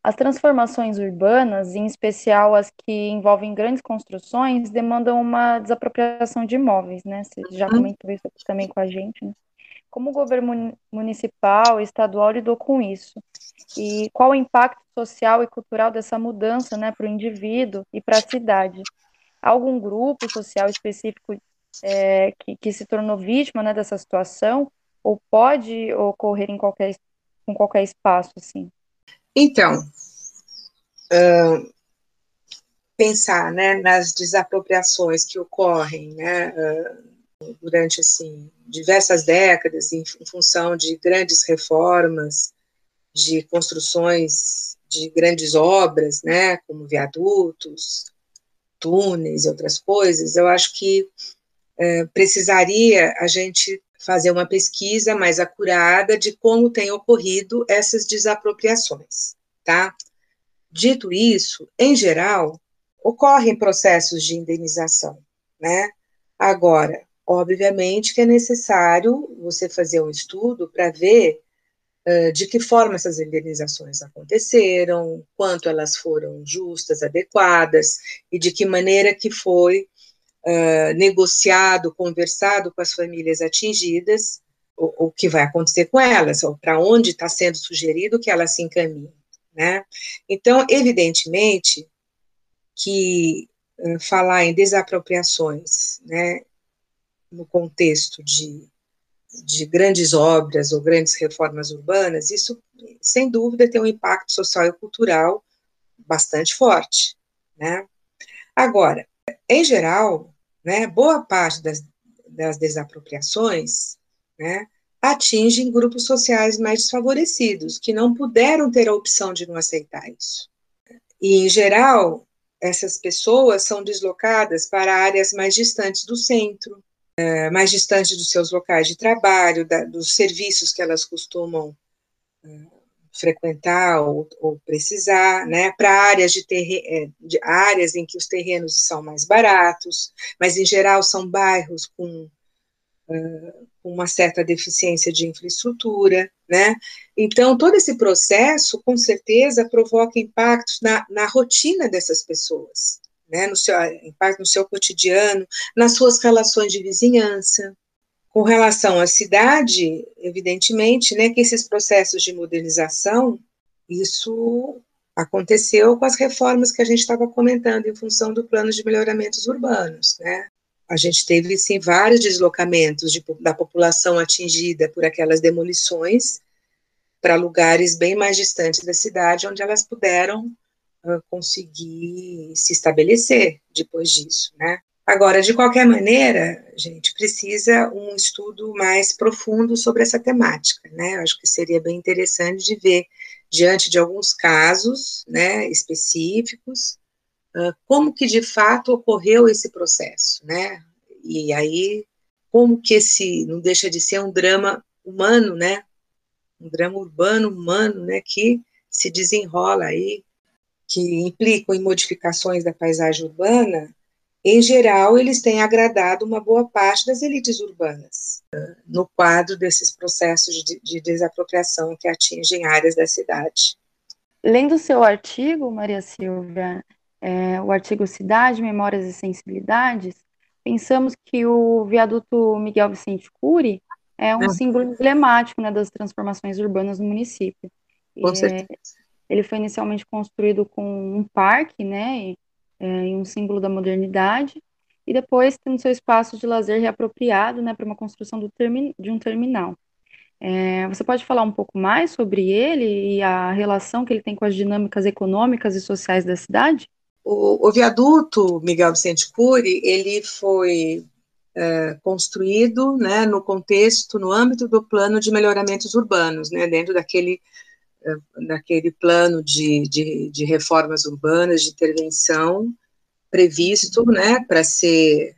as transformações urbanas, em especial as que envolvem grandes construções, demandam uma desapropriação de imóveis, né? Você já uhum. comentou isso também com a gente, né? Como o governo municipal e estadual lidou com isso? E qual o impacto social e cultural dessa mudança, né, para o indivíduo e para a cidade? Há algum grupo social específico é, que, que se tornou vítima, né, dessa situação? Ou pode ocorrer em qualquer, em qualquer espaço, assim?
Então, uh, pensar né, nas desapropriações que ocorrem né, uh, durante assim, diversas décadas, em, função de grandes reformas, de construções de grandes obras, né, como viadutos, túneis e outras coisas, eu acho que uh, precisaria a gente fazer uma pesquisa mais acurada de como tem ocorrido essas desapropriações, tá? Dito isso, em geral, ocorrem processos de indenização, né? Agora, obviamente que é necessário você fazer um estudo para ver uh, de que forma essas indenizações aconteceram, quanto elas foram justas, adequadas e de que maneira que foi negociado, conversado com as famílias atingidas, o, o que vai acontecer com elas, ou para onde está sendo sugerido que elas se encaminhem. Né? Então, evidentemente que falar em desapropriações, né, no contexto de, de grandes obras ou grandes reformas urbanas, isso, sem dúvida, tem um impacto social e cultural bastante forte, né? Agora, em geral, né, boa parte das, das desapropriações né, atingem grupos sociais mais desfavorecidos, que não puderam ter a opção de não aceitar isso. E, em geral, essas pessoas são deslocadas para áreas mais distantes do centro, é, mais distantes dos seus locais de trabalho, da, dos serviços que elas costumam é, frequentar ou, ou precisar, né, para áreas de, é, de, áreas em que os terrenos são mais baratos, mas em geral são bairros com uh, uma certa deficiência de infraestrutura, né? Então todo esse processo, com certeza, provoca impactos na, na rotina dessas pessoas, né? No seu impacto no seu cotidiano, nas suas relações de vizinhança, com relação à cidade, evidentemente, né, que esses processos de modernização, isso aconteceu com as reformas que a gente estava comentando em função do plano de melhoramentos urbanos, né? A gente teve, sim, vários deslocamentos de, da população atingida por aquelas demolições para lugares bem mais distantes da cidade, onde elas puderam uh, conseguir se estabelecer depois disso, né? Agora, de qualquer maneira, gente, precisa um estudo mais profundo sobre essa temática, né? Eu acho que seria bem interessante de ver, diante de alguns casos, né, específicos, como que de fato ocorreu esse processo, né? E aí, como que esse não deixa de ser um drama humano, né? Um drama urbano humano, né? Que se desenrola aí, que implicam em modificações da paisagem urbana em geral, eles têm agradado uma boa parte das elites urbanas, no quadro desses processos de, de desapropriação que atingem áreas da cidade.
Lendo o seu artigo, Maria Silvia, é, o artigo Cidade, Memórias e Sensibilidades, pensamos que o viaduto Miguel Vicente Cury é um é. símbolo emblemático né, das transformações urbanas no município.
Com certeza.
Ele foi inicialmente construído com um parque, né, é, em um símbolo da modernidade, e depois tendo seu espaço de lazer reapropriado né, para uma construção de um terminal. É, você pode falar um pouco mais sobre ele e a relação que ele tem com as dinâmicas econômicas e sociais da cidade?
O, o viaduto Miguel Vicente Cury, ele foi uh, construído né, no contexto, no âmbito do plano de melhoramentos urbanos, né, dentro daquele, daquele plano de, de, de, reformas urbanas, de intervenção previsto né, para ser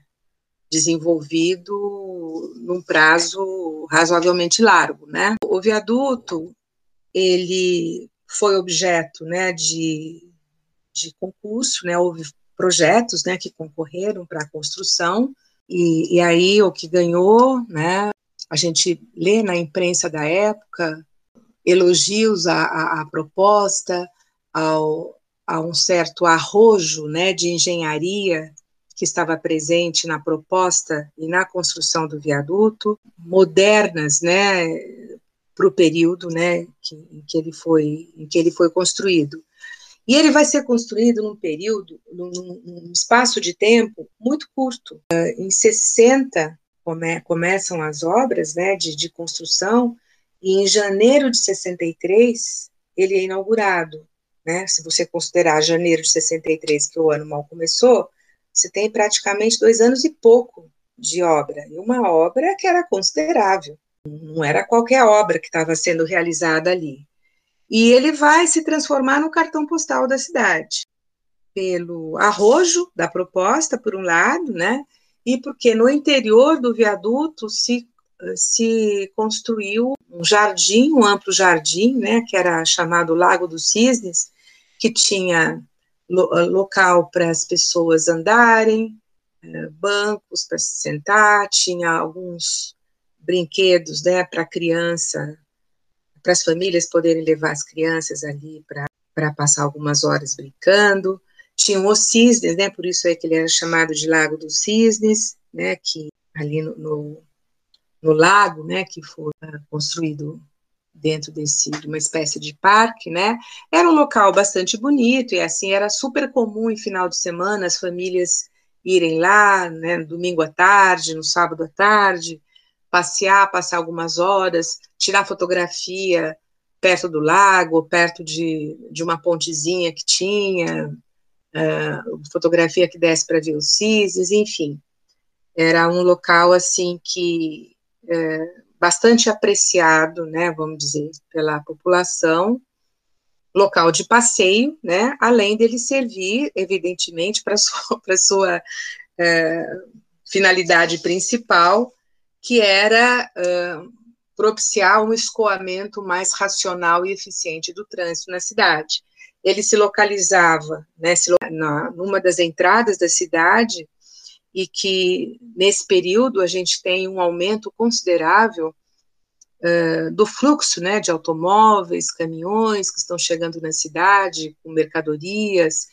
desenvolvido num prazo razoavelmente largo. Né. O viaduto, ele foi objeto né, de, de concurso, né, houve projetos né, que concorreram para a construção, e, e, aí o que ganhou, né, a gente lê na imprensa da época elogios à, à, à proposta, ao, a um certo arrojo né, de engenharia que estava presente na proposta e na construção do viaduto, modernas, né, para o período, né, que, em que ele foi, em que ele foi construído. E ele vai ser construído num período, num, num espaço de tempo muito curto. Uh, em 60 come, começam as obras né, de, de construção, e em janeiro de 63 ele é inaugurado. Né? Se você considerar janeiro de 63, que o ano mal começou, você tem praticamente dois anos e pouco de obra, e uma obra que era considerável, não era qualquer obra que estava sendo realizada ali. E ele vai se transformar no cartão postal da cidade, pelo arrojo da proposta, por um lado, né? E porque no interior do viaduto se, se construiu um jardim, um amplo jardim, né? Que era chamado Lago dos Cisnes, que tinha lo, local para as pessoas andarem, eh, bancos para se sentar, tinha alguns brinquedos, né, para criança para as famílias poderem levar as crianças ali para passar algumas horas brincando. Tinham os cisnes, né, por isso é que ele era chamado de Lago dos Cisnes, né, que ali no, no, no lago, né, que foi uh, construído dentro desse de uma espécie de parque, né? Era um local bastante bonito e assim era super comum em final de semana as famílias irem lá, né, domingo à tarde, no sábado à tarde, passear, passar algumas horas, tirar fotografia perto do lago, perto de, de uma pontezinha que tinha, uh, fotografia que desce para ver os cisnes, enfim. Era um local, assim, que uh, bastante apreciado, né, vamos dizer, pela população, local de passeio, né, além dele servir, evidentemente, para sua, para sua uh, finalidade principal, que era uh, propiciar um escoamento mais racional e eficiente do trânsito na cidade. Ele se localizava né, se, na, numa das entradas da cidade, e que nesse período a gente tem um aumento considerável uh, do fluxo né, de automóveis, caminhões que estão chegando na cidade com mercadorias,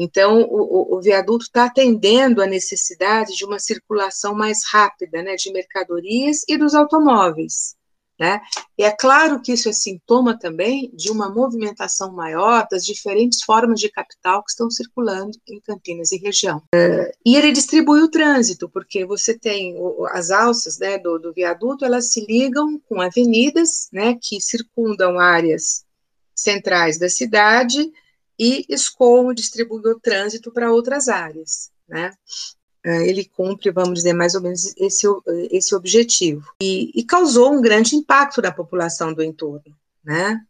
então, o, o viaduto está atendendo a necessidade de uma circulação mais rápida, né, de mercadorias e dos automóveis, né? E é claro que isso é sintoma também de uma movimentação maior das diferentes formas de capital que estão circulando em Campinas e região. Uh, e ele distribui o trânsito, porque você tem as alças né, do, do viaduto, elas se ligam com avenidas, né, que circundam áreas centrais da cidade, e escoam, distribui o trânsito para outras áreas, né? É, ele cumpre, vamos dizer, mais ou menos esse, esse objetivo. E, e causou um grande impacto na população do entorno, né?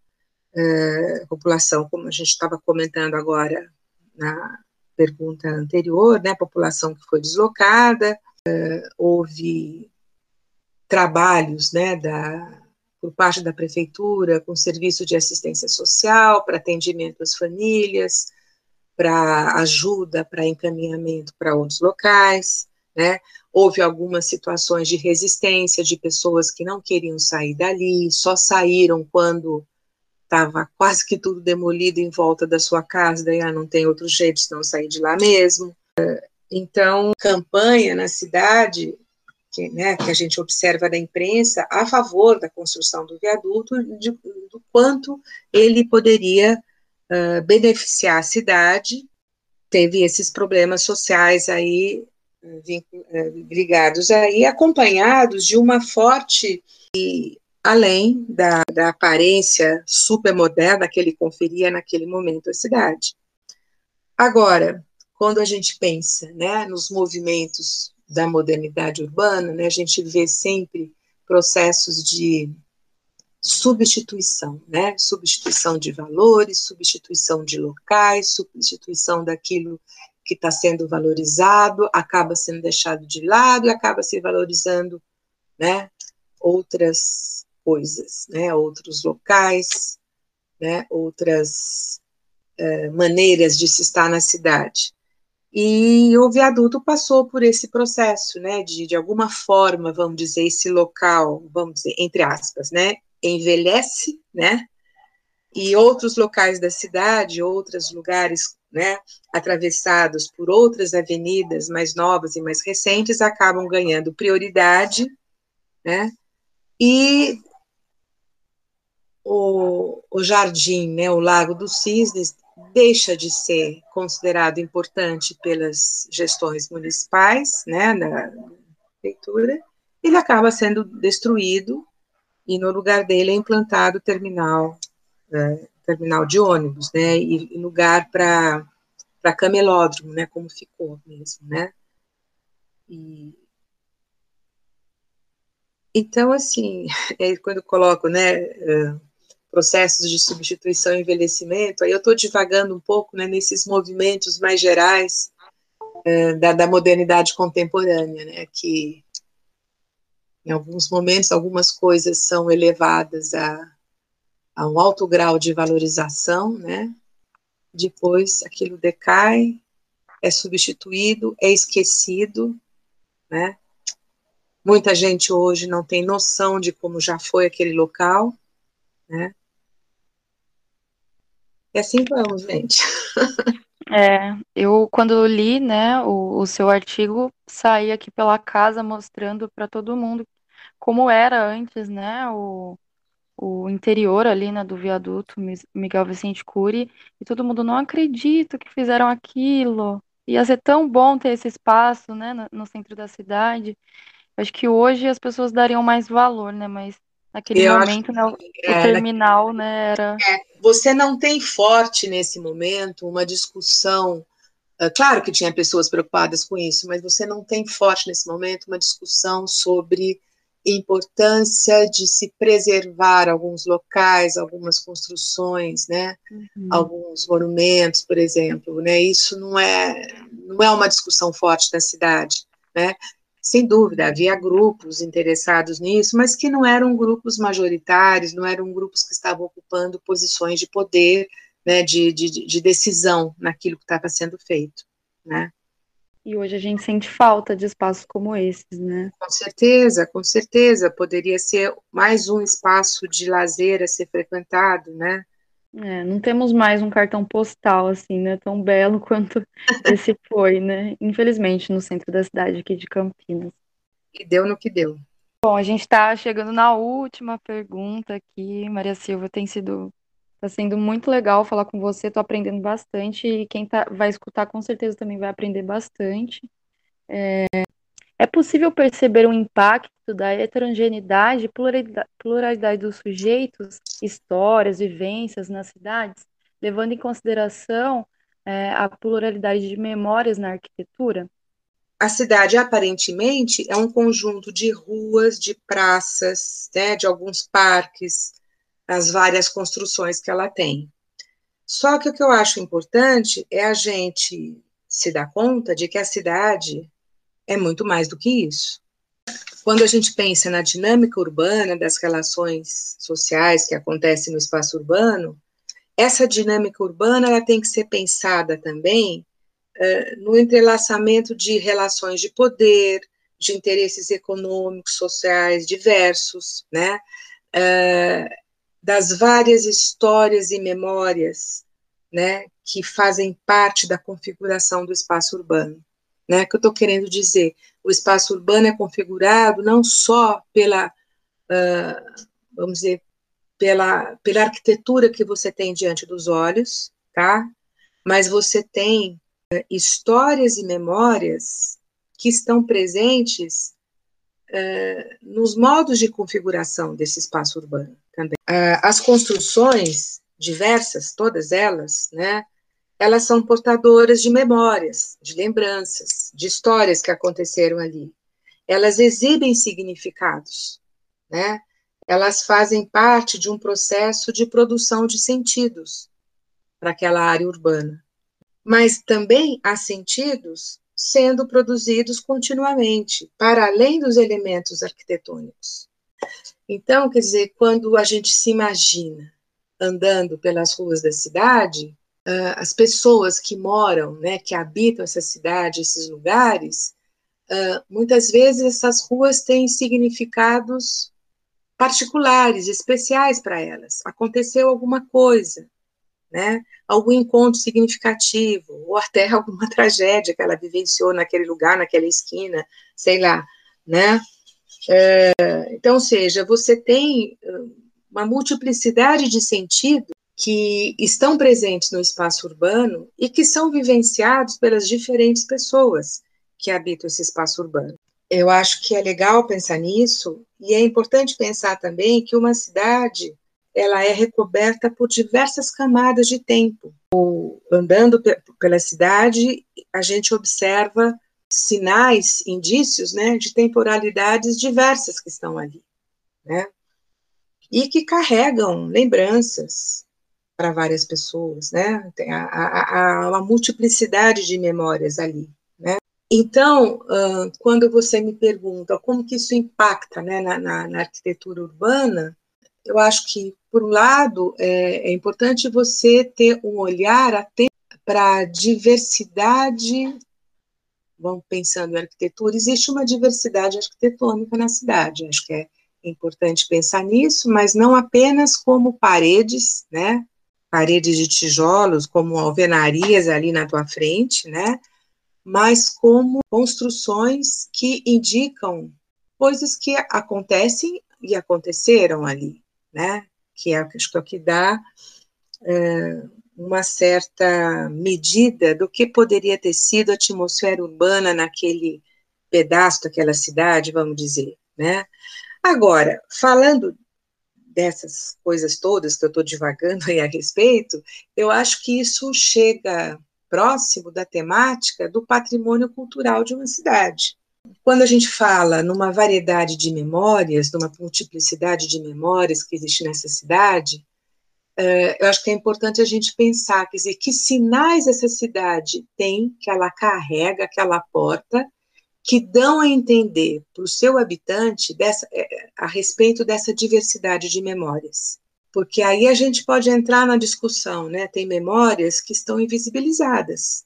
É, população, como a gente estava comentando agora na pergunta anterior, né? População que foi deslocada, é, houve trabalhos, né, da, por parte da prefeitura, com serviço de assistência social, para atendimento às famílias, para ajuda, para encaminhamento para outros locais, né? Houve algumas situações de resistência de pessoas que não queriam sair dali, só saíram quando estava quase que tudo demolido em volta da sua casa, daí ah, não tem outro jeito senão sair de lá mesmo. Então, campanha na cidade que, né, que a gente observa da imprensa a favor da construção do viaduto, de, do quanto ele poderia beneficiar a cidade, teve esses problemas sociais aí ligados aí, acompanhados de uma forte e além da, da aparência super moderna que ele conferia naquele momento à cidade. Agora, quando a gente pensa né, nos movimentos da modernidade urbana, né, a gente vê sempre processos de substituição, né? Substituição de valores, substituição de locais, substituição daquilo que está sendo valorizado, acaba sendo deixado de lado e acaba se valorizando, né? Outras coisas, né? Outros locais, né? Outras é, maneiras de se estar na cidade. E o viaduto passou por esse processo, né, de, de alguma forma, vamos dizer, esse local, vamos dizer, entre aspas, né, envelhece, né, e outros locais da cidade, outros lugares, né, atravessados por outras avenidas mais novas e mais recentes, acabam ganhando prioridade, né, e o, o jardim, né, o Lago dos Cisnes, deixa de ser considerado importante pelas gestões municipais, né, da prefeitura, ele acaba sendo destruído e no lugar dele é implantado terminal, é, terminal de ônibus, né, e, e lugar para camelódromo, né, como ficou mesmo, né. E, então, assim, é, quando coloco, né, uh, processos de substituição e envelhecimento, aí eu estou divagando um pouco né, nesses movimentos mais gerais é, da, da, modernidade contemporânea, né, que em alguns momentos algumas coisas são elevadas a, a um alto grau de valorização, né, depois aquilo decai, é substituído, é esquecido, né, muita gente hoje não tem noção de como já foi aquele local, né, e assim vamos, gente.
É, eu quando li, né, o, o seu artigo, saí aqui pela casa mostrando para todo mundo como era antes, né, o, o interior ali, né, do viaduto Miguel Vicente Cury, e todo mundo não acredita que fizeram aquilo. Ia ser tão bom ter esse espaço, né, no, no centro da cidade. Acho que hoje as pessoas dariam mais valor, né, mas naquele eu momento, né, o, é, terminal, né, era...
É você não tem forte nesse momento uma discussão. Uh, claro que tinha pessoas preocupadas com isso, mas você não tem forte nesse momento uma discussão sobre importância de se preservar alguns locais, algumas construções, né? Uhum. Alguns monumentos, por exemplo, né? Isso não é não é uma discussão forte na cidade, né? sem dúvida, havia grupos interessados nisso, mas que não eram grupos majoritários, não eram grupos que estavam ocupando posições de poder, né, de, de, de decisão naquilo que estava sendo feito, né.
E hoje a gente sente falta de espaços como esses, né?
Com certeza, com certeza, poderia ser mais um espaço de lazer a ser frequentado, né?
É, não temos mais um cartão postal assim, né, tão belo quanto esse foi, né? Infelizmente, no centro da cidade aqui de Campinas.
E deu no que deu.
Bom, a gente está chegando na última pergunta aqui, Maria Silva. Tem sido, tá sendo muito legal falar com você. Estou aprendendo bastante e quem tá, vai escutar com certeza também vai aprender bastante. É, é possível perceber um impacto da heterogeneidade e pluralidade dos sujeitos, histórias, vivências nas cidades, levando em consideração é, a pluralidade de memórias na arquitetura?
A cidade, aparentemente, é um conjunto de ruas, de praças, né, de alguns parques, as várias construções que ela tem. Só que o que eu acho importante é a gente se dar conta de que a cidade é muito mais do que isso. Quando a gente pensa na dinâmica urbana das relações sociais que acontecem no espaço urbano, essa dinâmica urbana ela tem que ser pensada também uh, no entrelaçamento de relações de poder, de interesses econômicos, sociais diversos, né? Uh, das várias histórias e memórias, né, que fazem parte da configuração do espaço urbano né? Que eu estou querendo dizer, o espaço urbano é configurado não só pela, uh, vamos dizer, pela, pela arquitetura que você tem diante dos olhos, tá? Mas você tem uh, histórias e memórias que estão presentes uh, nos modos de configuração desse espaço urbano também. as construções diversas, todas elas, né? elas são portadoras de memórias, de lembranças, de histórias que aconteceram ali. Elas exibem significados, né? Elas fazem parte de um processo de produção de sentidos para aquela área urbana. Mas também há sentidos sendo produzidos continuamente, para além dos elementos arquitetônicos. Então, quer dizer, quando a gente se imagina andando pelas ruas da cidade, uh, as pessoas que moram, né, que habitam essa cidade, esses lugares, uh, muitas vezes essas ruas têm significados particulares, especiais para elas. Aconteceu alguma coisa, né? Algum encontro significativo, ou até alguma tragédia que ela vivenciou naquele lugar, naquela esquina, sei lá, né? É, então, seja, você tem uma multiplicidade de sentidos que estão presentes no espaço urbano e que são vivenciados pelas diferentes pessoas que habitam esse espaço urbano. Eu acho que é legal pensar nisso e é importante pensar também que uma cidade ela é recoberta por diversas camadas de tempo. andando pela cidade, a gente observa sinais, indícios, né, de temporalidades diversas que estão ali, né, e que carregam lembranças, para várias pessoas, né? Tem a, a, a, uma multiplicidade de memórias ali, né? Então, quando você me pergunta como que isso impacta né, na, na, na arquitetura urbana, eu acho que, por um lado, é, é importante você ter um olhar atento para a diversidade, vamos pensando em arquitetura, existe uma diversidade arquitetônica na cidade, acho que é importante pensar nisso, mas não apenas como paredes, né, paredes de tijolos, como alvenarias ali na tua frente, né? Mas como construções que indicam coisas que acontecem e aconteceram ali, né? Que é, acho que é o que dá é, uma certa medida do que poderia ter sido a atmosfera urbana naquele pedaço daquela cidade, vamos dizer, né? Agora, falando dessas coisas todas que eu estou divagando aí a respeito, eu acho que isso chega próximo da temática do patrimônio cultural de uma cidade. Quando a gente fala numa variedade de memórias, numa multiplicidade de memórias que existe nessa cidade, eu acho que é importante a gente pensar, quer dizer, que sinais essa cidade tem, que ela carrega, que ela porta, que dão a entender para o seu habitante dessa, é, a respeito dessa diversidade de memórias. Porque aí a gente pode entrar na discussão, né? Tem memórias que estão invisibilizadas,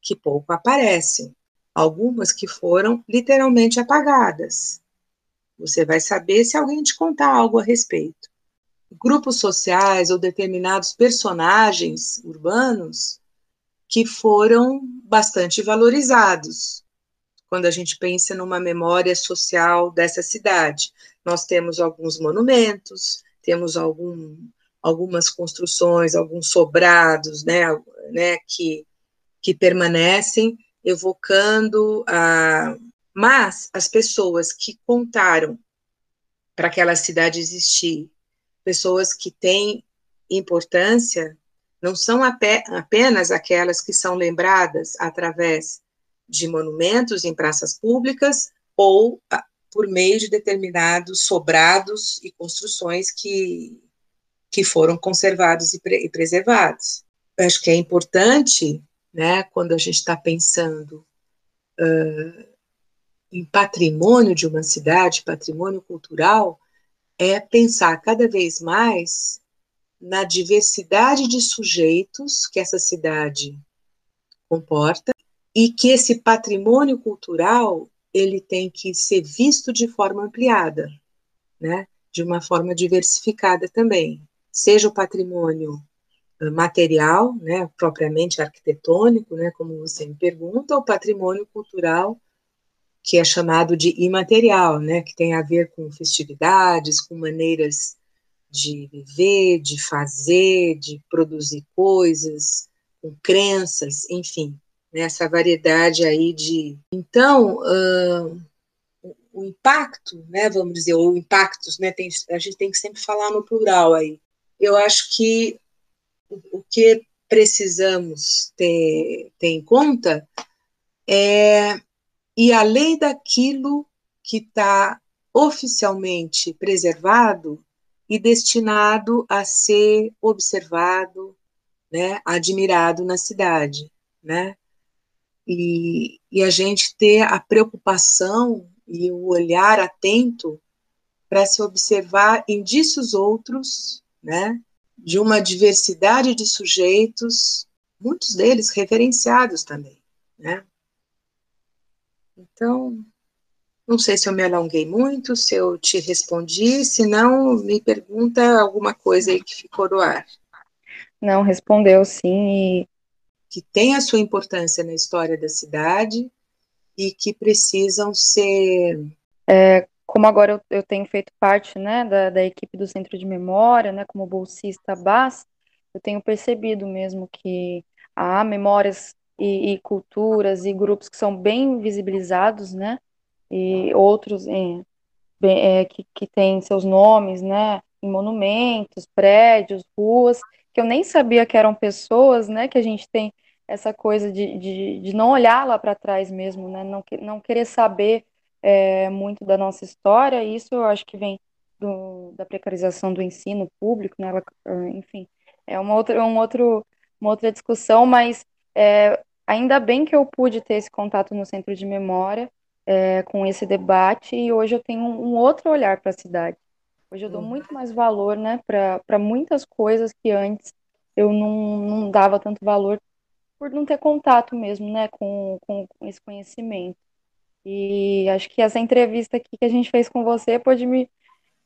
que pouco aparecem, algumas que foram literalmente apagadas. Você vai saber se alguém te contar algo a respeito. Grupos sociais ou determinados personagens urbanos que foram bastante valorizados, quando a gente pensa numa memória social dessa cidade. Nós temos alguns monumentos, temos algum, algumas construções, alguns sobrados, né, né que, que permanecem evocando a. Mas as pessoas que contaram para aquela cidade existir, pessoas que têm importância, não são apenas aquelas que são lembradas através de monumentos em praças públicas ou ah, por meio de determinados sobrados e construções que, que foram conservados e, pre, e preservados. Eu acho que é importante, né, quando a gente está pensando uh, em patrimônio de uma cidade, patrimônio cultural, é pensar cada vez mais na diversidade de sujeitos que essa cidade comporta e que esse patrimônio cultural ele tem que ser visto de forma ampliada, né? De uma forma diversificada também, seja o patrimônio eh, material, né, propriamente arquitetônico, né, como você me pergunta, ou patrimônio cultural que é chamado de imaterial, né, que tem a ver com festividades, com maneiras de viver, de fazer, de produzir coisas, com crenças, enfim nessa variedade aí de. Então, uh, o impacto, né, vamos dizer, ou impactos, né, tem, a gente tem que sempre falar no plural aí. Eu acho que o, o que precisamos ter, ter em conta é ir além daquilo que está oficialmente preservado e destinado a ser observado, né, admirado na cidade, né? E, e a gente ter a preocupação e o olhar atento para se observar indícios outros, né, de uma diversidade de sujeitos, muitos deles referenciados também, né? Então, não sei se eu me alonguei muito, se eu te respondi, se não, me pergunta alguma coisa aí que ficou no ar.
Não, respondeu sim. E...
Que tem a sua importância na história da cidade e que precisam ser.
É, como agora eu, eu, tenho feito parte né, da, da equipe do Centro de Memória, né, como bolsista BAS, eu tenho percebido mesmo que há memórias e, e culturas e grupos que são bem visibilizados, né, e outros é, é, que, que têm seus nomes, né, em monumentos, prédios, ruas, que eu nem sabia que eram pessoas, né, que a gente tem essa coisa de, de, de não olhar lá para trás mesmo, né, não, não querer saber é, muito da nossa história, e isso eu acho que vem do, da precarização do ensino público, né, enfim, é uma outra, um outro, uma outra discussão, mas é, ainda bem que eu pude ter esse contato no centro de memória, é, com esse debate e hoje eu tenho um, outro olhar para a cidade. Hoje eu dou muito mais valor né, para muitas coisas que antes eu não, não dava tanto valor por não ter contato mesmo né, com, com, com esse conhecimento. E acho que essa entrevista aqui que a gente fez com você pode me,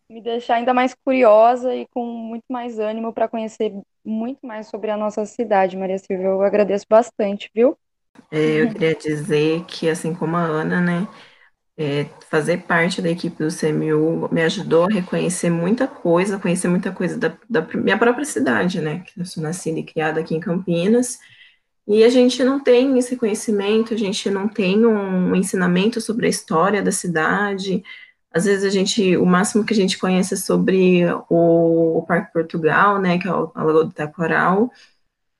me deixar ainda mais curiosa e com muito mais ânimo para conhecer muito mais sobre a nossa cidade, Maria Silvia. Eu agradeço bastante, viu?
É, eu queria dizer que, assim como a Ana, né, é, fazer parte da equipe do CMU me ajudou a reconhecer muita coisa, conhecer muita coisa da, da minha própria cidade, né, que eu sou nascida e criada aqui em Campinas, e a gente não tem esse conhecimento, a gente não tem um ensinamento sobre a história da cidade, às vezes a gente, o máximo que a gente conhece é sobre o, o Parque Portugal, né, que é o, a Lagoa do Tacoral,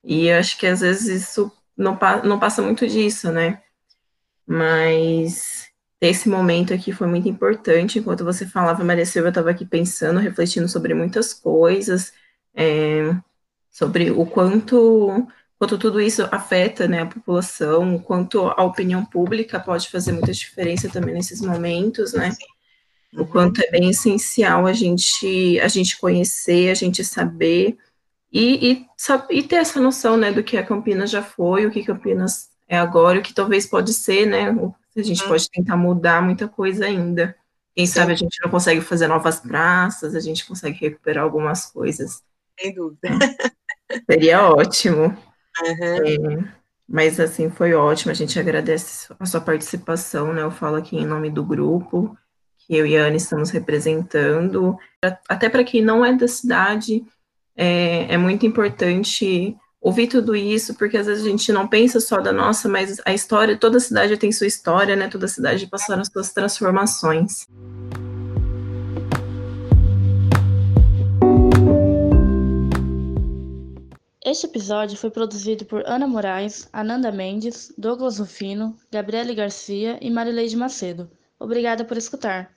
e acho que às vezes isso não, não passa muito disso, né? Mas esse momento aqui foi muito importante. Enquanto você falava, Maria Silva, eu estava aqui pensando, refletindo sobre muitas coisas, é, sobre o quanto, quanto tudo isso afeta né, a população, o quanto a opinião pública pode fazer muita diferença também nesses momentos, né? O quanto é bem essencial a gente, a gente conhecer, a gente saber e, e, e ter essa noção, né, do que a Campinas já foi, o que Campinas é agora, o que talvez pode ser, né, a gente uhum. pode tentar mudar muita coisa ainda. Quem Sim. sabe a gente não consegue fazer novas praças, a gente consegue recuperar algumas coisas.
Sem dúvida.
É. Seria ótimo. Uhum. É, mas assim, foi ótimo, a gente agradece a sua participação, né, eu falo aqui em nome do grupo, que eu e a Ana estamos representando, até para quem não é da cidade, é, é muito importante ouvir tudo isso, porque às vezes a gente não pensa só da nossa, mas a história, toda cidade tem sua história, né? Toda cidade passaram suas transformações.
Este episódio foi produzido por Ana Moraes, Ananda Mendes, Douglas Rufino, Gabriele Garcia e Marileide Macedo. Obrigada por escutar.